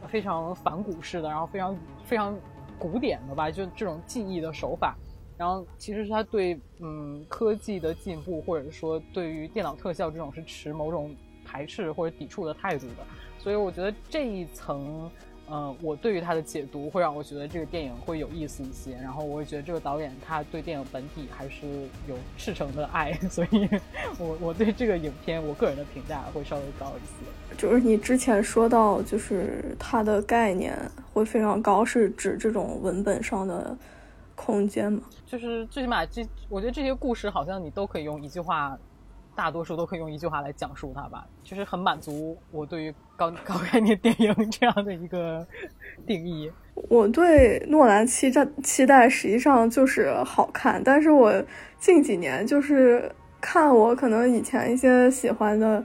非常反古式的，然后非常非常古典的吧，就这种技艺的手法。然后其实是他对嗯科技的进步，或者说对于电脑特效这种是持某种排斥或者抵触的态度的。所以我觉得这一层。嗯，我对于他的解读会让我觉得这个电影会有意思一些，然后我也觉得这个导演他对电影本体还是有赤诚的爱，[laughs] 所以我我对这个影片我个人的评价会稍微高一些。
就是你之前说到，就是它的概念会非常高，是指这种文本上的空间吗？
就是最起码这，我觉得这些故事好像你都可以用一句话。大多数都可以用一句话来讲述它吧，就是很满足我对于高 [laughs] 高概念电影这样的一个定义。
我对诺兰期待期待实际上就是好看，但是我近几年就是看我可能以前一些喜欢的、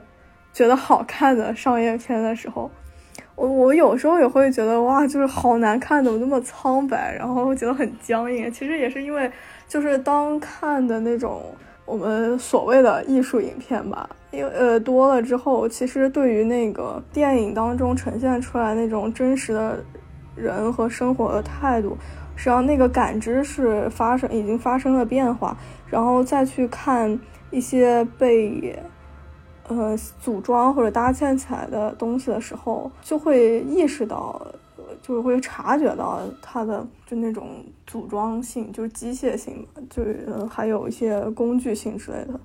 觉得好看的商业片的时候，我我有时候也会觉得哇，就是好难看，怎么那么苍白，然后觉得很僵硬。其实也是因为就是当看的那种。我们所谓的艺术影片吧，因为呃多了之后，其实对于那个电影当中呈现出来那种真实的人和生活的态度，实际上那个感知是发生已经发生了变化，然后再去看一些被呃组装或者搭建起来的东西的时候，就会意识到。就会察觉到它的就那种组装性，就是机械性，就是还有一些工具性之类的。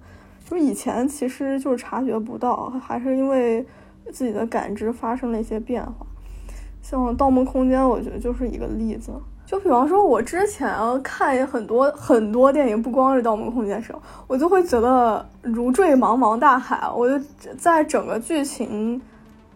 就以前其实就是察觉不到，还是因为自己的感知发生了一些变化。像《盗梦空间》，我觉得就是一个例子。就比方说，我之前看很多很多电影，不光是《盗梦空间》时候，我就会觉得如坠茫茫大海。我就在整个剧情。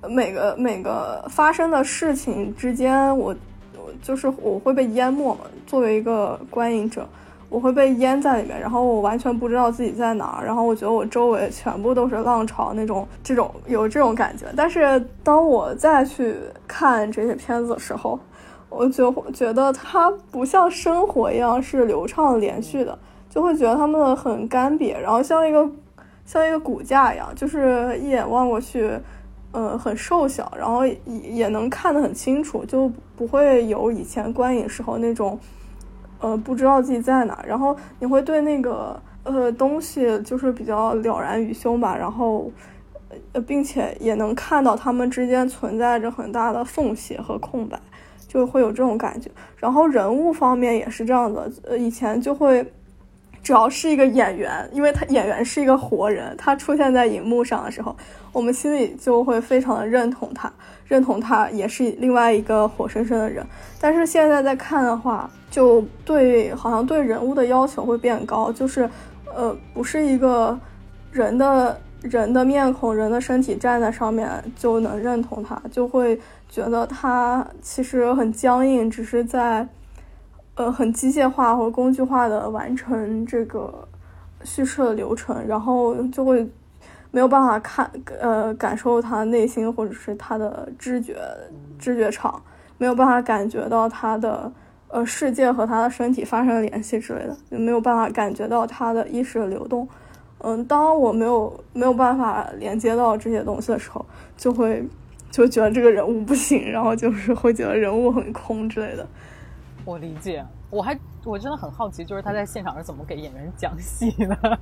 每个每个发生的事情之间，我我就是我会被淹没嘛。作为一个观影者，我会被淹在里面，然后我完全不知道自己在哪儿。然后我觉得我周围全部都是浪潮那种，这种有这种感觉。但是当我再去看这些片子的时候，我就觉得它不像生活一样是流畅连续的，就会觉得他们很干瘪，然后像一个像一个骨架一样，就是一眼望过去。呃，很瘦小，然后也也能看得很清楚，就不会有以前观影时候那种，呃，不知道自己在哪，然后你会对那个呃东西就是比较了然于胸吧，然后呃，并且也能看到他们之间存在着很大的缝隙和空白，就会有这种感觉。然后人物方面也是这样的，呃，以前就会。只要是一个演员，因为他演员是一个活人，他出现在荧幕上的时候，我们心里就会非常的认同他，认同他也是另外一个活生生的人。但是现在在看的话，就对好像对人物的要求会变高，就是呃，不是一个人的人的面孔、人的身体站在上面就能认同他，就会觉得他其实很僵硬，只是在呃很机械化或工具化的完成这个叙事的流程，然后就会没有办法看呃感受他内心或者是他的知觉知觉场，没有办法感觉到他的呃世界和他的身体发生联系之类的，就没有办法感觉到他的意识的流动。嗯，当我没有没有办法连接到这些东西的时候，就会就觉得这个人物不行，然后就是会觉得人物很空之类的。
我理解，我还我真的很好奇，就是他在现场是怎么给演员讲戏的。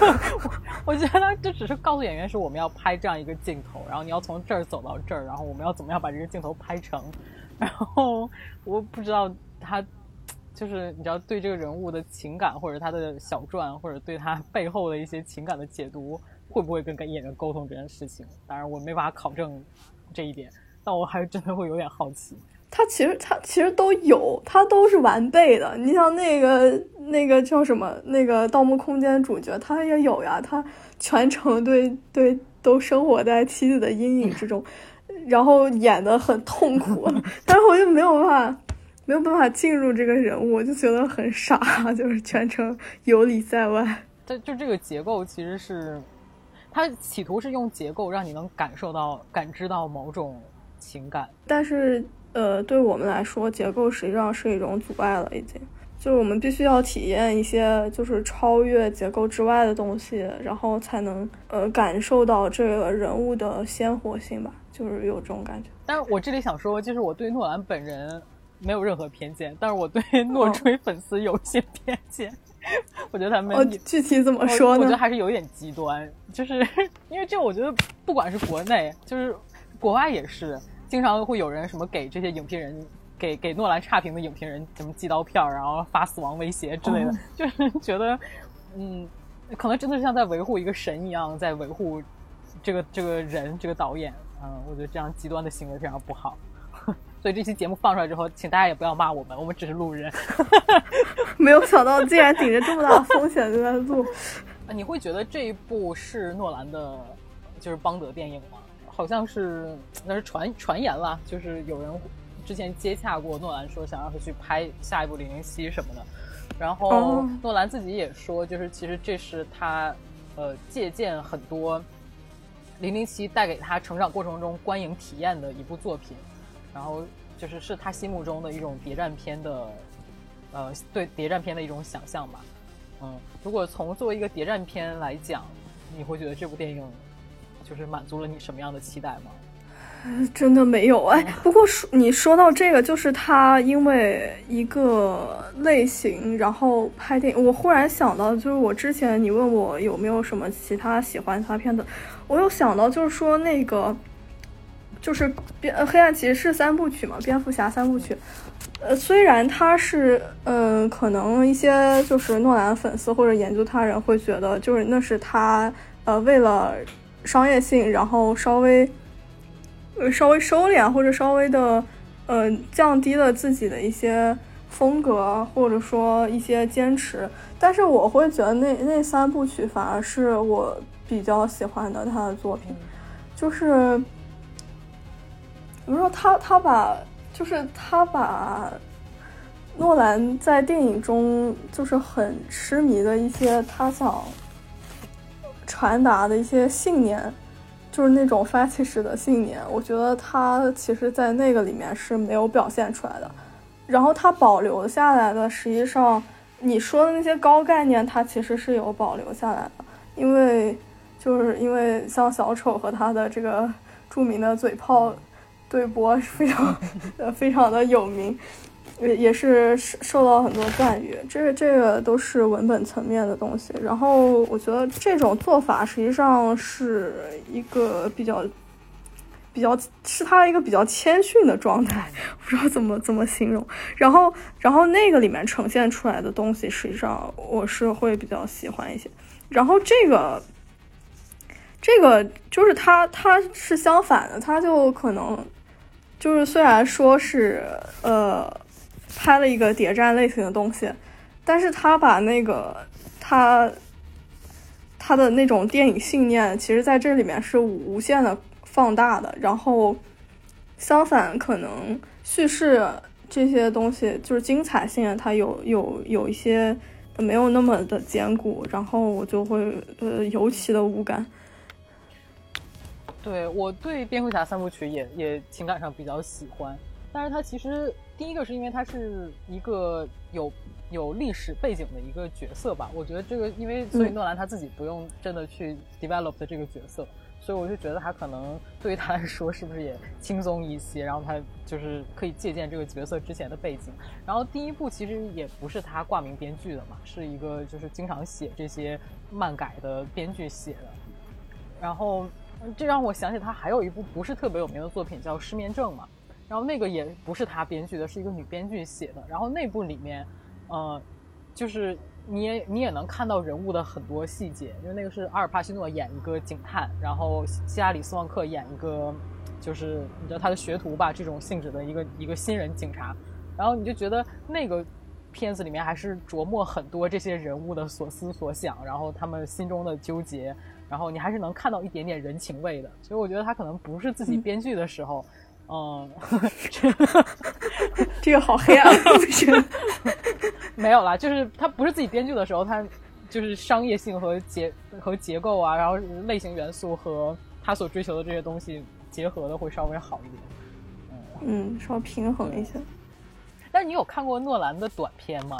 [laughs] 我觉得这只是告诉演员，是我们要拍这样一个镜头，然后你要从这儿走到这儿，然后我们要怎么样把这个镜头拍成。然后我不知道他。就是你知道对这个人物的情感，或者他的小传，或者对他背后的一些情感的解读，会不会跟跟演员沟通这件事情？当然我没法考证这一点，但我还真的会有点好奇。
他其实他其实都有，他都是完备的。你像那个那个叫什么那个《盗墓空间》主角，他也有呀，他全程对对都生活在妻子的阴影之中，然后演的很痛苦，[laughs] 但是我就没有办法。没有办法进入这个人物，我就觉得很傻，就是全程游离在外。
这就这个结构其实是，他企图是用结构让你能感受到、感知到某种情感。
但是，呃，对我们来说，结构实际上是一种阻碍了，已经。就是我们必须要体验一些就是超越结构之外的东西，然后才能呃感受到这个人物的鲜活性吧，就是有这种感觉。
但是我这里想说，就是我对诺兰本人。没有任何偏见，但是我对诺吹粉丝有些偏见。我觉得他们
具体怎么说
呢？我觉得还是有点极端，就是因为这，我觉得不管是国内，就是国外也是，经常会有人什么给这些影评人，给给诺兰差评的影评人什么寄刀片，然后发死亡威胁之类的，[laughs] 就是觉得，嗯，可能真的是像在维护一个神一样，在维护这个这个人这个导演。嗯，我觉得这样极端的行为非常不好。[laughs] 所以这期节目放出来之后，请大家也不要骂我们，我们只是路人。[laughs]
没有想到竟然顶着这么大的风险在录。
你会觉得这一部是诺兰的，就是邦德电影吗？好像是，那是传传言了，就是有人之前接洽过诺兰，说想让他去拍下一部《零零七》什么的。然后诺兰自己也说，就是其实这是他呃借鉴很多《零零七》带给他成长过程中观影体验的一部作品。然后就是是他心目中的一种谍战片的，呃，对谍战片的一种想象吧。嗯，如果从作为一个谍战片来讲，你会觉得这部电影就是满足了你什么样的期待吗？[laughs]
真的没有哎。不过说你说到这个，就是他因为一个类型，然后拍电影，我忽然想到，就是我之前你问我有没有什么其他喜欢他片子，我有想到，就是说那个。就是蝙黑暗骑士三部曲嘛，蝙蝠侠三部曲。呃，虽然他是，嗯，可能一些就是诺兰粉丝或者研究他人会觉得，就是那是他呃为了商业性，然后稍微呃稍微收敛或者稍微的呃降低了自己的一些风格或者说一些坚持。但是我会觉得那那三部曲反而是我比较喜欢的他的作品，就是。比如说，他他把就是他把诺兰在电影中就是很痴迷的一些他想传达的一些信念，就是那种发起式的信念，我觉得他其实在那个里面是没有表现出来的。然后他保留下来的，实际上你说的那些高概念，他其实是有保留下来的，因为就是因为像小丑和他的这个著名的嘴炮。对波非常 [laughs] 呃非常的有名，也也是受到很多赞誉。这个这个都是文本层面的东西。然后我觉得这种做法实际上是一个比较比较是他一个比较谦逊的状态，不知道怎么怎么形容。然后然后那个里面呈现出来的东西，实际上我是会比较喜欢一些。然后这个这个就是他他是相反的，他就可能。就是虽然说是呃拍了一个谍战类型的东西，但是他把那个他他的那种电影信念，其实在这里面是无限的放大的。然后相反，可能叙事这些东西就是精彩性，它有有有一些没有那么的坚固，然后我就会呃尤其的无感。
对我对蝙蝠侠三部曲也也情感上比较喜欢，但是它其实第一个是因为他是一个有有历史背景的一个角色吧，我觉得这个因为所以诺兰他自己不用真的去 develop 的这个角色。所以我就觉得他可能对于他来说是不是也轻松一些，然后他就是可以借鉴这个角色之前的背景。然后第一部其实也不是他挂名编剧的嘛，是一个就是经常写这些漫改的编剧写的。然后这让我想起他还有一部不是特别有名的作品叫《失眠症》嘛，然后那个也不是他编剧的，是一个女编剧写的。然后那部里面，呃，就是。你也你也能看到人物的很多细节，因为那个是阿尔帕西诺演一个警探，然后希拉里斯旺克演一个就是你知道他的学徒吧这种性质的一个一个新人警察，然后你就觉得那个片子里面还是琢磨很多这些人物的所思所想，然后他们心中的纠结，然后你还是能看到一点点人情味的，所以我觉得他可能不是自己编剧的时候。嗯，[laughs]
这个好黑 [laughs] 暗。
没有啦，就是他不是自己编剧的时候，他就是商业性和结和结构啊，然后类型元素和他所追求的这些东西结合的会稍微好一点。
嗯，稍微平衡一下。
但你有看过诺兰的短片吗？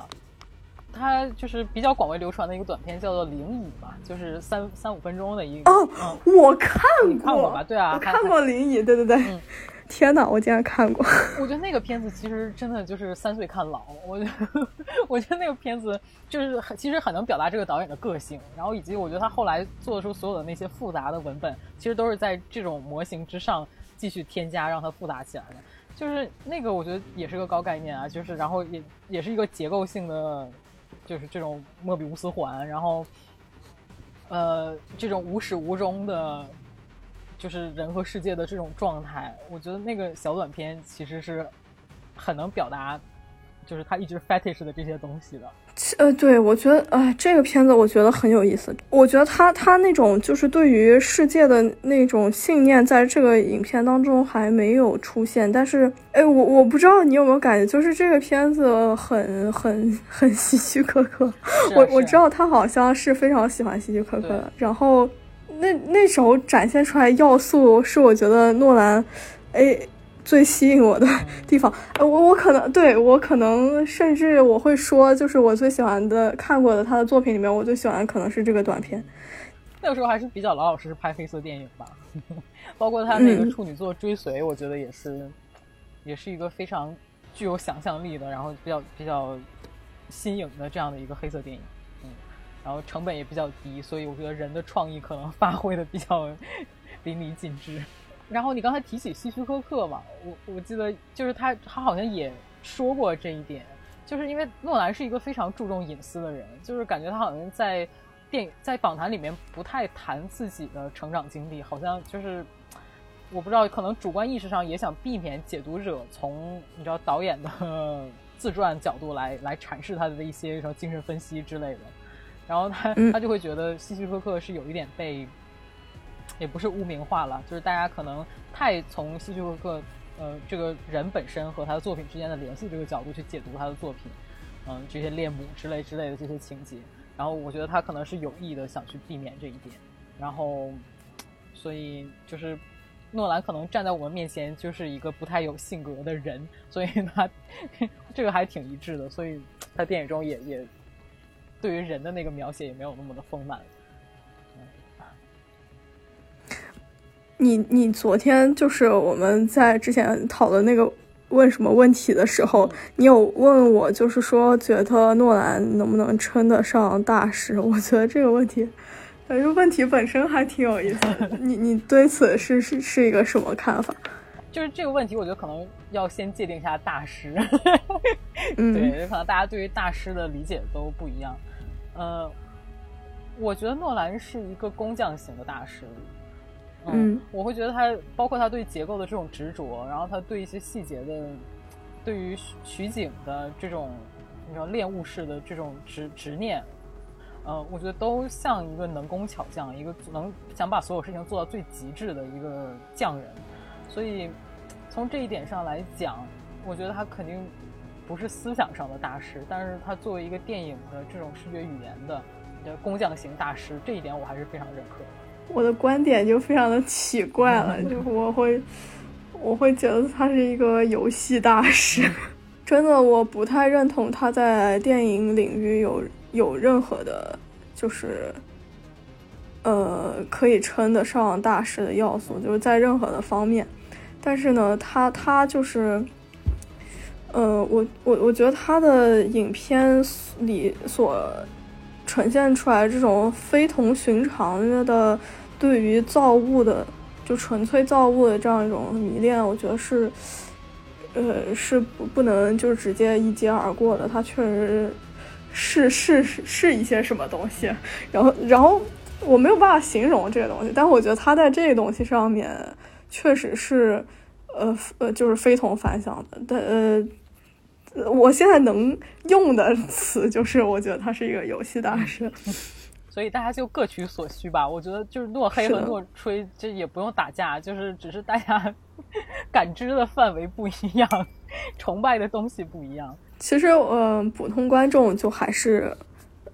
他就是比较广为流传的一个短片，叫做《灵椅》嘛，就是三三五分钟的一个。
哦，我看
过，看过吧？对啊，
看过《灵椅》，对对对。天哪，我竟然看过！[laughs]
我觉得那个片子其实真的就是三岁看老。我觉得，我觉得那个片子就是很，其实很能表达这个导演的个性。然后以及我觉得他后来做出所有的那些复杂的文本，其实都是在这种模型之上继续添加，让它复杂起来的。就是那个，我觉得也是个高概念啊。就是然后也也是一个结构性的，就是这种莫比乌斯环，然后呃，这种无始无终的。就是人和世界的这种状态，我觉得那个小短片其实是很能表达，就是他一直 fetish 的这些东西的。
呃，对，我觉得，哎，这个片子我觉得很有意思。我觉得他他那种就是对于世界的那种信念，在这个影片当中还没有出现。但是，哎，我我不知道你有没有感觉，就是这个片子很很很 [laughs] 希区柯克。我我知道他好像是非常喜欢希区柯克的，然后。那那时候展现出来要素是我觉得诺兰，哎，最吸引我的地方。我我可能对我可能甚至我会说，就是我最喜欢的看过的他的作品里面，我最喜欢的可能是这个短片。
那个时候还是比较老老实实拍黑色电影吧，[laughs] 包括他那个处女座追随，我觉得也是，也是一个非常具有想象力的，然后比较比较新颖的这样的一个黑色电影。然后成本也比较低，所以我觉得人的创意可能发挥的比较 [laughs] 淋漓尽致。然后你刚才提起希区柯克嘛，我我记得就是他，他好像也说过这一点，就是因为诺兰是一个非常注重隐私的人，就是感觉他好像在电影在访谈里面不太谈自己的成长经历，好像就是我不知道，可能主观意识上也想避免解读者从你知道导演的自传角度来来阐释他的一些什么精神分析之类的。然后他他就会觉得希区柯克是有一点被，也不是污名化了，就是大家可能太从希区柯克呃这个人本身和他的作品之间的联系这个角度去解读他的作品，嗯，这些恋母之类之类的这些情节。然后我觉得他可能是有意的想去避免这一点。然后，所以就是诺兰可能站在我们面前就是一个不太有性格的人，所以他 [laughs] 这个还挺一致的。所以他电影中也也。对于人的那个描写也没有那么的丰满。
你你昨天就是我们在之前讨论那个问什么问题的时候，你有问我就是说觉得诺兰能不能称得上大师？我觉得这个问题，反正问题本身还挺有意思。你你对此是是是一个什么看法？[laughs]
就是这个问题，我觉得可能要先界定一下大师。[laughs]
嗯，
对，可能大家对于大师的理解都不一样。呃，我觉得诺兰是一个工匠型的大师。嗯，我会觉得他包括他对结构的这种执着，然后他对一些细节的，对于取景的这种你知道练物式的这种执执念，呃，我觉得都像一个能工巧匠，一个能想把所有事情做到最极致的一个匠人。所以，从这一点上来讲，我觉得他肯定不是思想上的大师，但是他作为一个电影的这种视觉语言的的工匠型大师，这一点我还是非常认可。
我的观点就非常的奇怪了，就 [laughs] 我会我会觉得他是一个游戏大师，[laughs] 真的我不太认同他在电影领域有有任何的，就是呃可以称得上大师的要素，就是在任何的方面。但是呢，他他就是，呃，我我我觉得他的影片里所呈现出来这种非同寻常的。对于造物的，就纯粹造物的这样一种迷恋，我觉得是，呃，是不不能就直接一接而过的。他确实是是是是一些什么东西，然后然后我没有办法形容这个东西，但我觉得他在这个东西上面确实是，呃呃，就是非同凡响的。但呃，我现在能用的词就是，我觉得他是一个游戏大师。[laughs]
所以大家就各取所需吧。我觉得就是诺黑和诺吹，这也不用打架，就是只是大家 [laughs] 感知的范围不一样，崇拜的东西不一样。
其实，嗯，普通观众就还是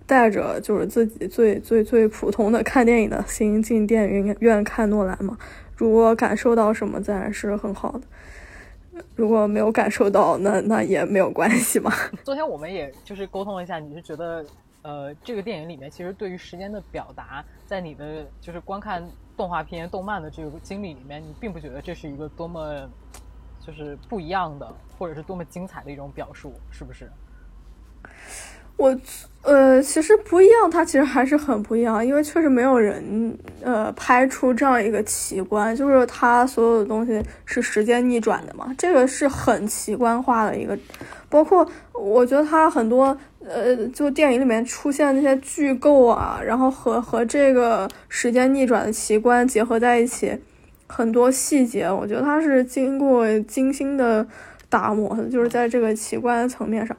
带着就是自己最最最普通的看电影的心进电影院看诺兰嘛。如果感受到什么，自然是很好的；如果没有感受到，那那也没有关系嘛。[laughs]
昨天我们也就是沟通了一下，你是觉得？呃，这个电影里面其实对于时间的表达，在你的就是观看动画片、动漫的这个经历里面，你并不觉得这是一个多么就是不一样的，或者是多么精彩的一种表述，是不是？
我呃，其实不一样，它其实还是很不一样，因为确实没有人呃拍出这样一个奇观，就是它所有的东西是时间逆转的嘛，这个是很奇观化的一个，包括我觉得它很多呃，就电影里面出现那些巨构啊，然后和和这个时间逆转的奇观结合在一起，很多细节，我觉得它是经过精心的打磨的，就是在这个奇观层面上。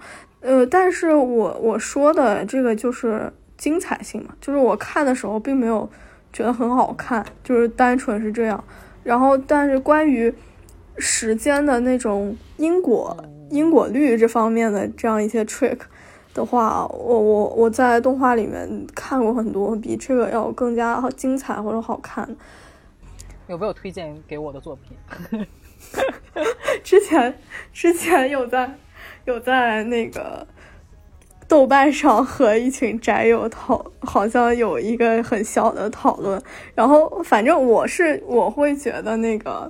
呃，但是我我说的这个就是精彩性嘛，就是我看的时候并没有觉得很好看，就是单纯是这样。然后，但是关于时间的那种因果因果律这方面的这样一些 trick 的话，我我我在动画里面看过很多比这个要更加精彩或者好看。
有没有推荐给我的作品？[laughs]
之前之前有在。有在那个豆瓣上和一群宅友讨，好像有一个很小的讨论。然后反正我是我会觉得那个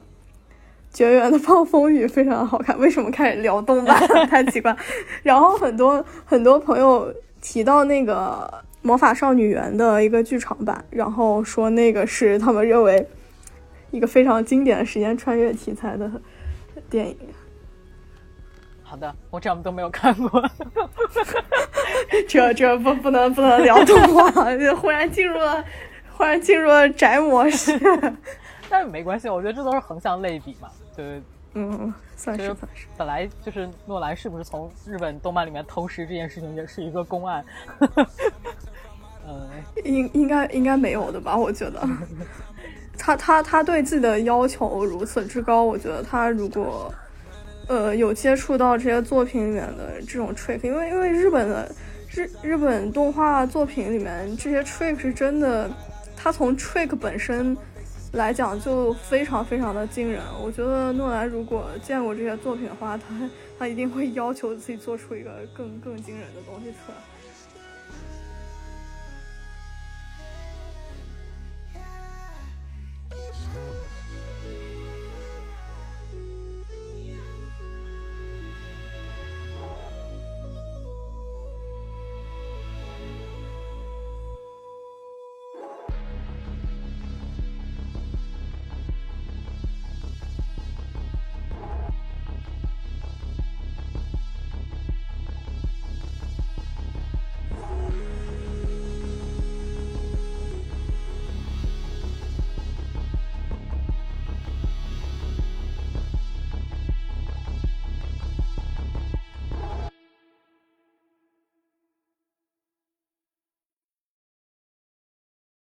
绝缘的暴风雨非常好看。为什么开始聊动漫？[laughs] 太奇怪。然后很多很多朋友提到那个魔法少女缘的一个剧场版，然后说那个是他们认为一个非常经典的时间穿越题材的电影。
好的，我这样都没有看过，
这这不不能不能聊动画，就 [laughs] 忽然进入了忽然进入了宅模式，[laughs]
但是没关系，我觉得这都是横向类比嘛，对，[laughs]
嗯，算是算是，
本来就是诺兰是不是从日本动漫里面偷食这件事情也是一个公案，
嗯，应应该应该没有的吧？我觉得，他他他对自己的要求如此之高，我觉得他如果。呃，有接触到这些作品里面的这种 trick，因为因为日本的日日本动画作品里面这些 trick 是真的，它从 trick 本身来讲就非常非常的惊人。我觉得诺兰如果见过这些作品的话，他他一定会要求自己做出一个更更惊人的东西出来。